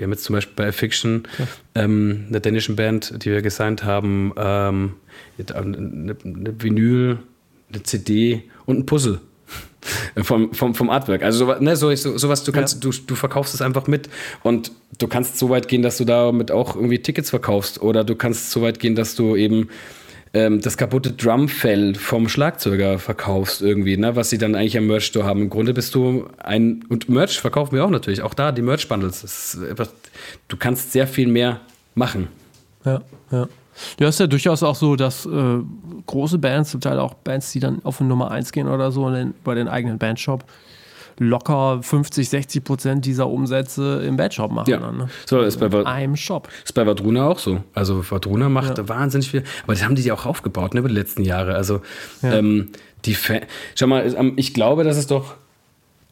Wir haben jetzt zum Beispiel bei Fiction, ja. ähm, einer dänischen Band, die wir gesigned haben, ähm, eine, eine Vinyl, eine CD und ein Puzzle. vom, vom, vom Artwork. Also so, ne, so, so, sowas, du kannst, ja. du, du verkaufst es einfach mit und du kannst so weit gehen, dass du damit auch irgendwie Tickets verkaufst oder du kannst so weit gehen, dass du eben ähm, das kaputte Drumfell vom Schlagzeuger verkaufst irgendwie, ne, was sie dann eigentlich am Merch-Store haben. Im Grunde bist du ein, und Merch verkaufen wir auch natürlich, auch da die Merch-Bundles. Du kannst sehr viel mehr machen.
Ja, ja. Ja, ist ja durchaus auch so, dass äh, große Bands, zum Teil auch Bands, die dann auf Nummer 1 gehen oder so, bei den eigenen Bandshop, locker 50, 60 Prozent dieser Umsätze im Bandshop machen.
Ja.
Dann, ne?
so, ist bei
In einem Shop.
Ist bei Vadruna auch so. Also Vadruna macht ja. wahnsinnig viel. Aber das haben die ja auch aufgebaut ne, über die letzten Jahre. Also ja. ähm, die Fa Schau mal, ich glaube, dass es doch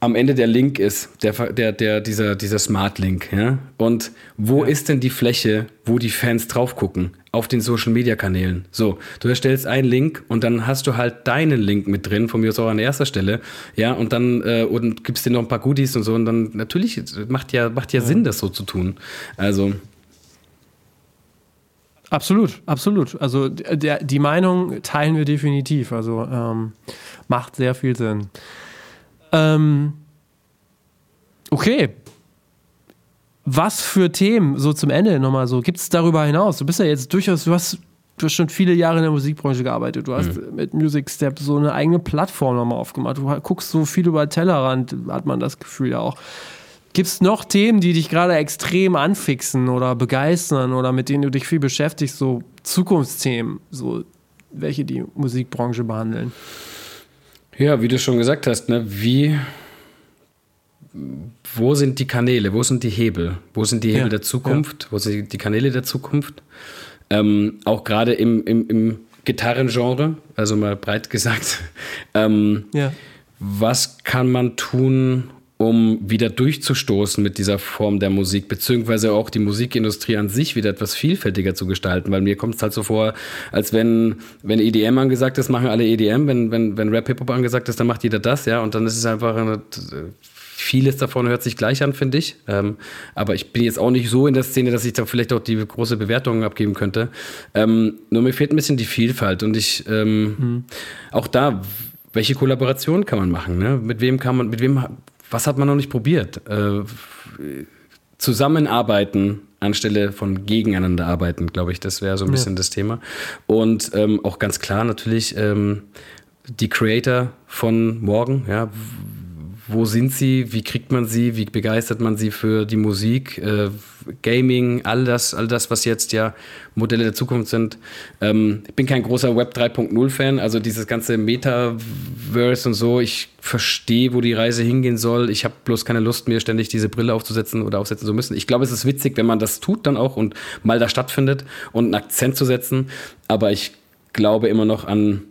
am Ende der Link ist, der, der, der, dieser, dieser Smart Link. Ja? Und wo ja. ist denn die Fläche, wo die Fans drauf gucken? Auf den Social Media Kanälen. So, du erstellst einen Link und dann hast du halt deinen Link mit drin, von mir aus auch an erster Stelle. Ja, und dann äh, und gibst dir noch ein paar Goodies und so. Und dann natürlich macht ja, macht ja, ja. Sinn, das so zu tun. Also.
Absolut, absolut. Also der, die Meinung teilen wir definitiv. Also ähm, macht sehr viel Sinn. Ähm, okay. Was für Themen, so zum Ende nochmal so, gibt es darüber hinaus? Du bist ja jetzt durchaus, du hast, du hast schon viele Jahre in der Musikbranche gearbeitet. Du hast mhm. mit Music Step so eine eigene Plattform nochmal aufgemacht. Du guckst so viel über Tellerrand, hat man das Gefühl ja auch. Gibt es noch Themen, die dich gerade extrem anfixen oder begeistern oder mit denen du dich viel beschäftigst, so Zukunftsthemen, so welche die Musikbranche behandeln?
Ja, wie du schon gesagt hast, ne, wie, wo sind die Kanäle, wo sind die Hebel, wo sind die Hebel ja, der Zukunft, ja. wo sind die Kanäle der Zukunft? Ähm, auch gerade im, im, im Gitarrengenre, also mal breit gesagt. Ähm, ja. Was kann man tun, um wieder durchzustoßen mit dieser Form der Musik, beziehungsweise auch die Musikindustrie an sich wieder etwas vielfältiger zu gestalten, weil mir kommt es halt so vor, als wenn, wenn EDM angesagt ist, machen alle EDM, wenn, wenn, wenn Rap-Hip-Hop angesagt ist, dann macht jeder das, ja, und dann ist es einfach eine, vieles davon hört sich gleich an, finde ich. Ähm, aber ich bin jetzt auch nicht so in der Szene, dass ich da vielleicht auch die große Bewertung abgeben könnte. Ähm, nur mir fehlt ein bisschen die Vielfalt und ich ähm, mhm. auch da, welche Kollaboration kann man machen? Ne? Mit wem kann man, mit wem was hat man noch nicht probiert? Äh, zusammenarbeiten anstelle von gegeneinander arbeiten, glaube ich, das wäre so ein bisschen das Thema. Und ähm, auch ganz klar natürlich ähm, die Creator von morgen, ja, wo sind sie, wie kriegt man sie, wie begeistert man sie für die Musik, äh, Gaming, all das, all das, was jetzt ja Modelle der Zukunft sind. Ähm, ich bin kein großer Web 3.0-Fan, also dieses ganze Metaverse und so, ich verstehe, wo die Reise hingehen soll. Ich habe bloß keine Lust, mir ständig diese Brille aufzusetzen oder aufsetzen zu müssen. Ich glaube, es ist witzig, wenn man das tut dann auch und mal da stattfindet und einen Akzent zu setzen, aber ich glaube immer noch an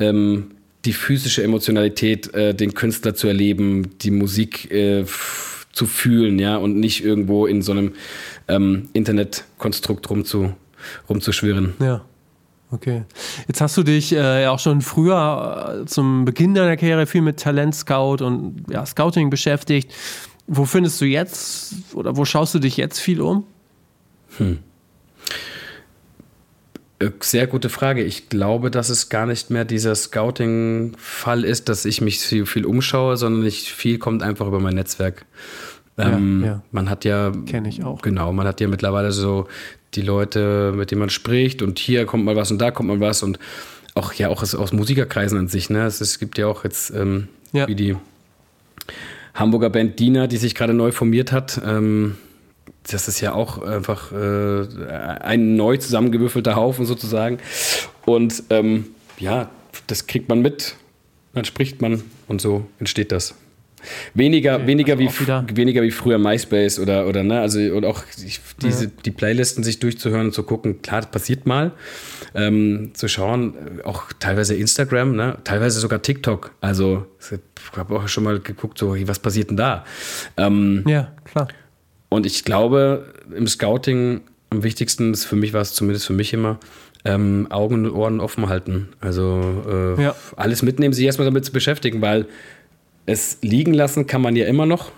ähm, die physische Emotionalität, äh, den Künstler zu erleben, die Musik äh, zu fühlen, ja, und nicht irgendwo in so einem ähm, Internetkonstrukt rumzu, rumzuschwirren.
Ja. Okay. Jetzt hast du dich äh, auch schon früher äh, zum Beginn deiner Karriere viel mit Talent Scout und ja, Scouting beschäftigt. Wo findest du jetzt oder wo schaust du dich jetzt viel um? Hm.
Äh, sehr gute Frage. Ich glaube, dass es gar nicht mehr dieser Scouting-Fall ist, dass ich mich viel, viel umschaue, sondern ich, viel kommt einfach über mein Netzwerk. Ähm, ja, ja. Man hat ja.
Kenne ich auch.
Genau, man hat ja mittlerweile so die Leute, mit denen man spricht und hier kommt mal was und da kommt mal was und auch ja auch aus, aus Musikerkreisen an sich. Ne? Es, es gibt ja auch jetzt ähm, ja. wie die Hamburger Band Dina, die sich gerade neu formiert hat. Ähm, das ist ja auch einfach äh, ein neu zusammengewürfelter Haufen sozusagen. Und ähm, ja, das kriegt man mit, dann spricht man und so entsteht das. Weniger, okay, weniger, also wie, weniger wie früher MySpace oder, oder ne, also und auch diese, ja. die Playlisten sich durchzuhören und zu gucken, klar, das passiert mal. Ähm, zu schauen, auch teilweise Instagram, ne, teilweise sogar TikTok. Also ich habe auch schon mal geguckt, so, was passiert denn da? Ähm,
ja, klar.
Und ich glaube, im Scouting am wichtigsten ist für mich war es zumindest für mich immer, ähm, Augen und Ohren offen halten. Also äh, ja. alles mitnehmen, sich erstmal damit zu beschäftigen, weil es liegen lassen kann man ja immer noch,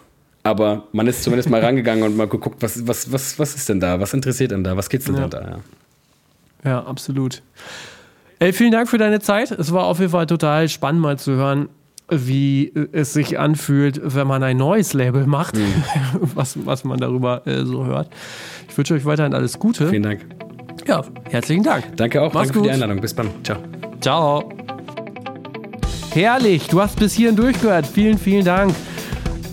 aber man ist zumindest mal rangegangen und mal geguckt, was, was, was, was ist denn da, was interessiert denn da, was geht's denn ja. da? Ja.
ja, absolut. Ey, vielen Dank für deine Zeit. Es war auf jeden Fall total spannend mal zu hören, wie es sich anfühlt, wenn man ein neues Label macht, mhm. was, was man darüber äh, so hört. Ich wünsche euch weiterhin alles Gute.
Vielen Dank.
Ja, herzlichen Dank.
Danke auch. Mach's Danke gut. für die Einladung. Bis dann. Ciao.
Ciao. Herrlich, du hast bis hierhin durchgehört. Vielen, vielen Dank.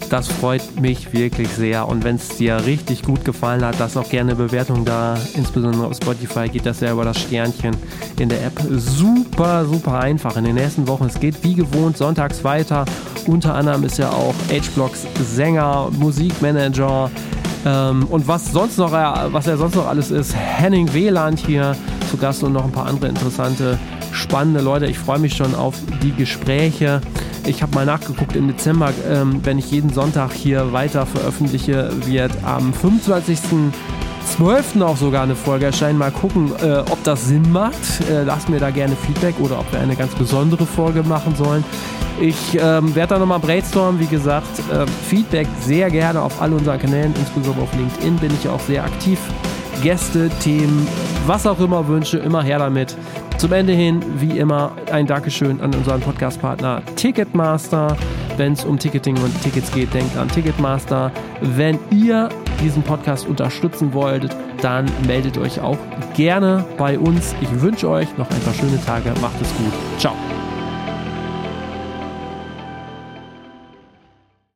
Das freut mich wirklich sehr. Und wenn es dir richtig gut gefallen hat, lass auch gerne Bewertung da. Insbesondere auf Spotify geht das ja über das Sternchen in der App. Super, super einfach. In den nächsten Wochen, es geht wie gewohnt sonntags weiter. Unter anderem ist ja auch H-Blocks Sänger, Musikmanager. Ähm, und was sonst noch, was er sonst noch alles ist, Henning Wieland hier zu Gast und noch ein paar andere interessante, spannende Leute. Ich freue mich schon auf die Gespräche. Ich habe mal nachgeguckt im Dezember, ähm, wenn ich jeden Sonntag hier weiter veröffentliche, wird am 25.12. auch sogar eine Folge erscheinen. Mal gucken, äh, ob das Sinn macht. Äh, lasst mir da gerne Feedback oder ob wir eine ganz besondere Folge machen sollen. Ich ähm, werde da nochmal brainstormen. Wie gesagt, äh, Feedback sehr gerne auf all unseren Kanälen, insbesondere auf LinkedIn bin ich auch sehr aktiv. Gäste, Themen, was auch immer wünsche, immer her damit. Zum Ende hin, wie immer, ein Dankeschön an unseren Podcast-Partner Ticketmaster. Wenn es um Ticketing und Tickets geht, denkt an Ticketmaster. Wenn ihr diesen Podcast unterstützen wolltet, dann meldet euch auch gerne bei uns. Ich wünsche euch noch ein paar schöne Tage. Macht es gut. Ciao.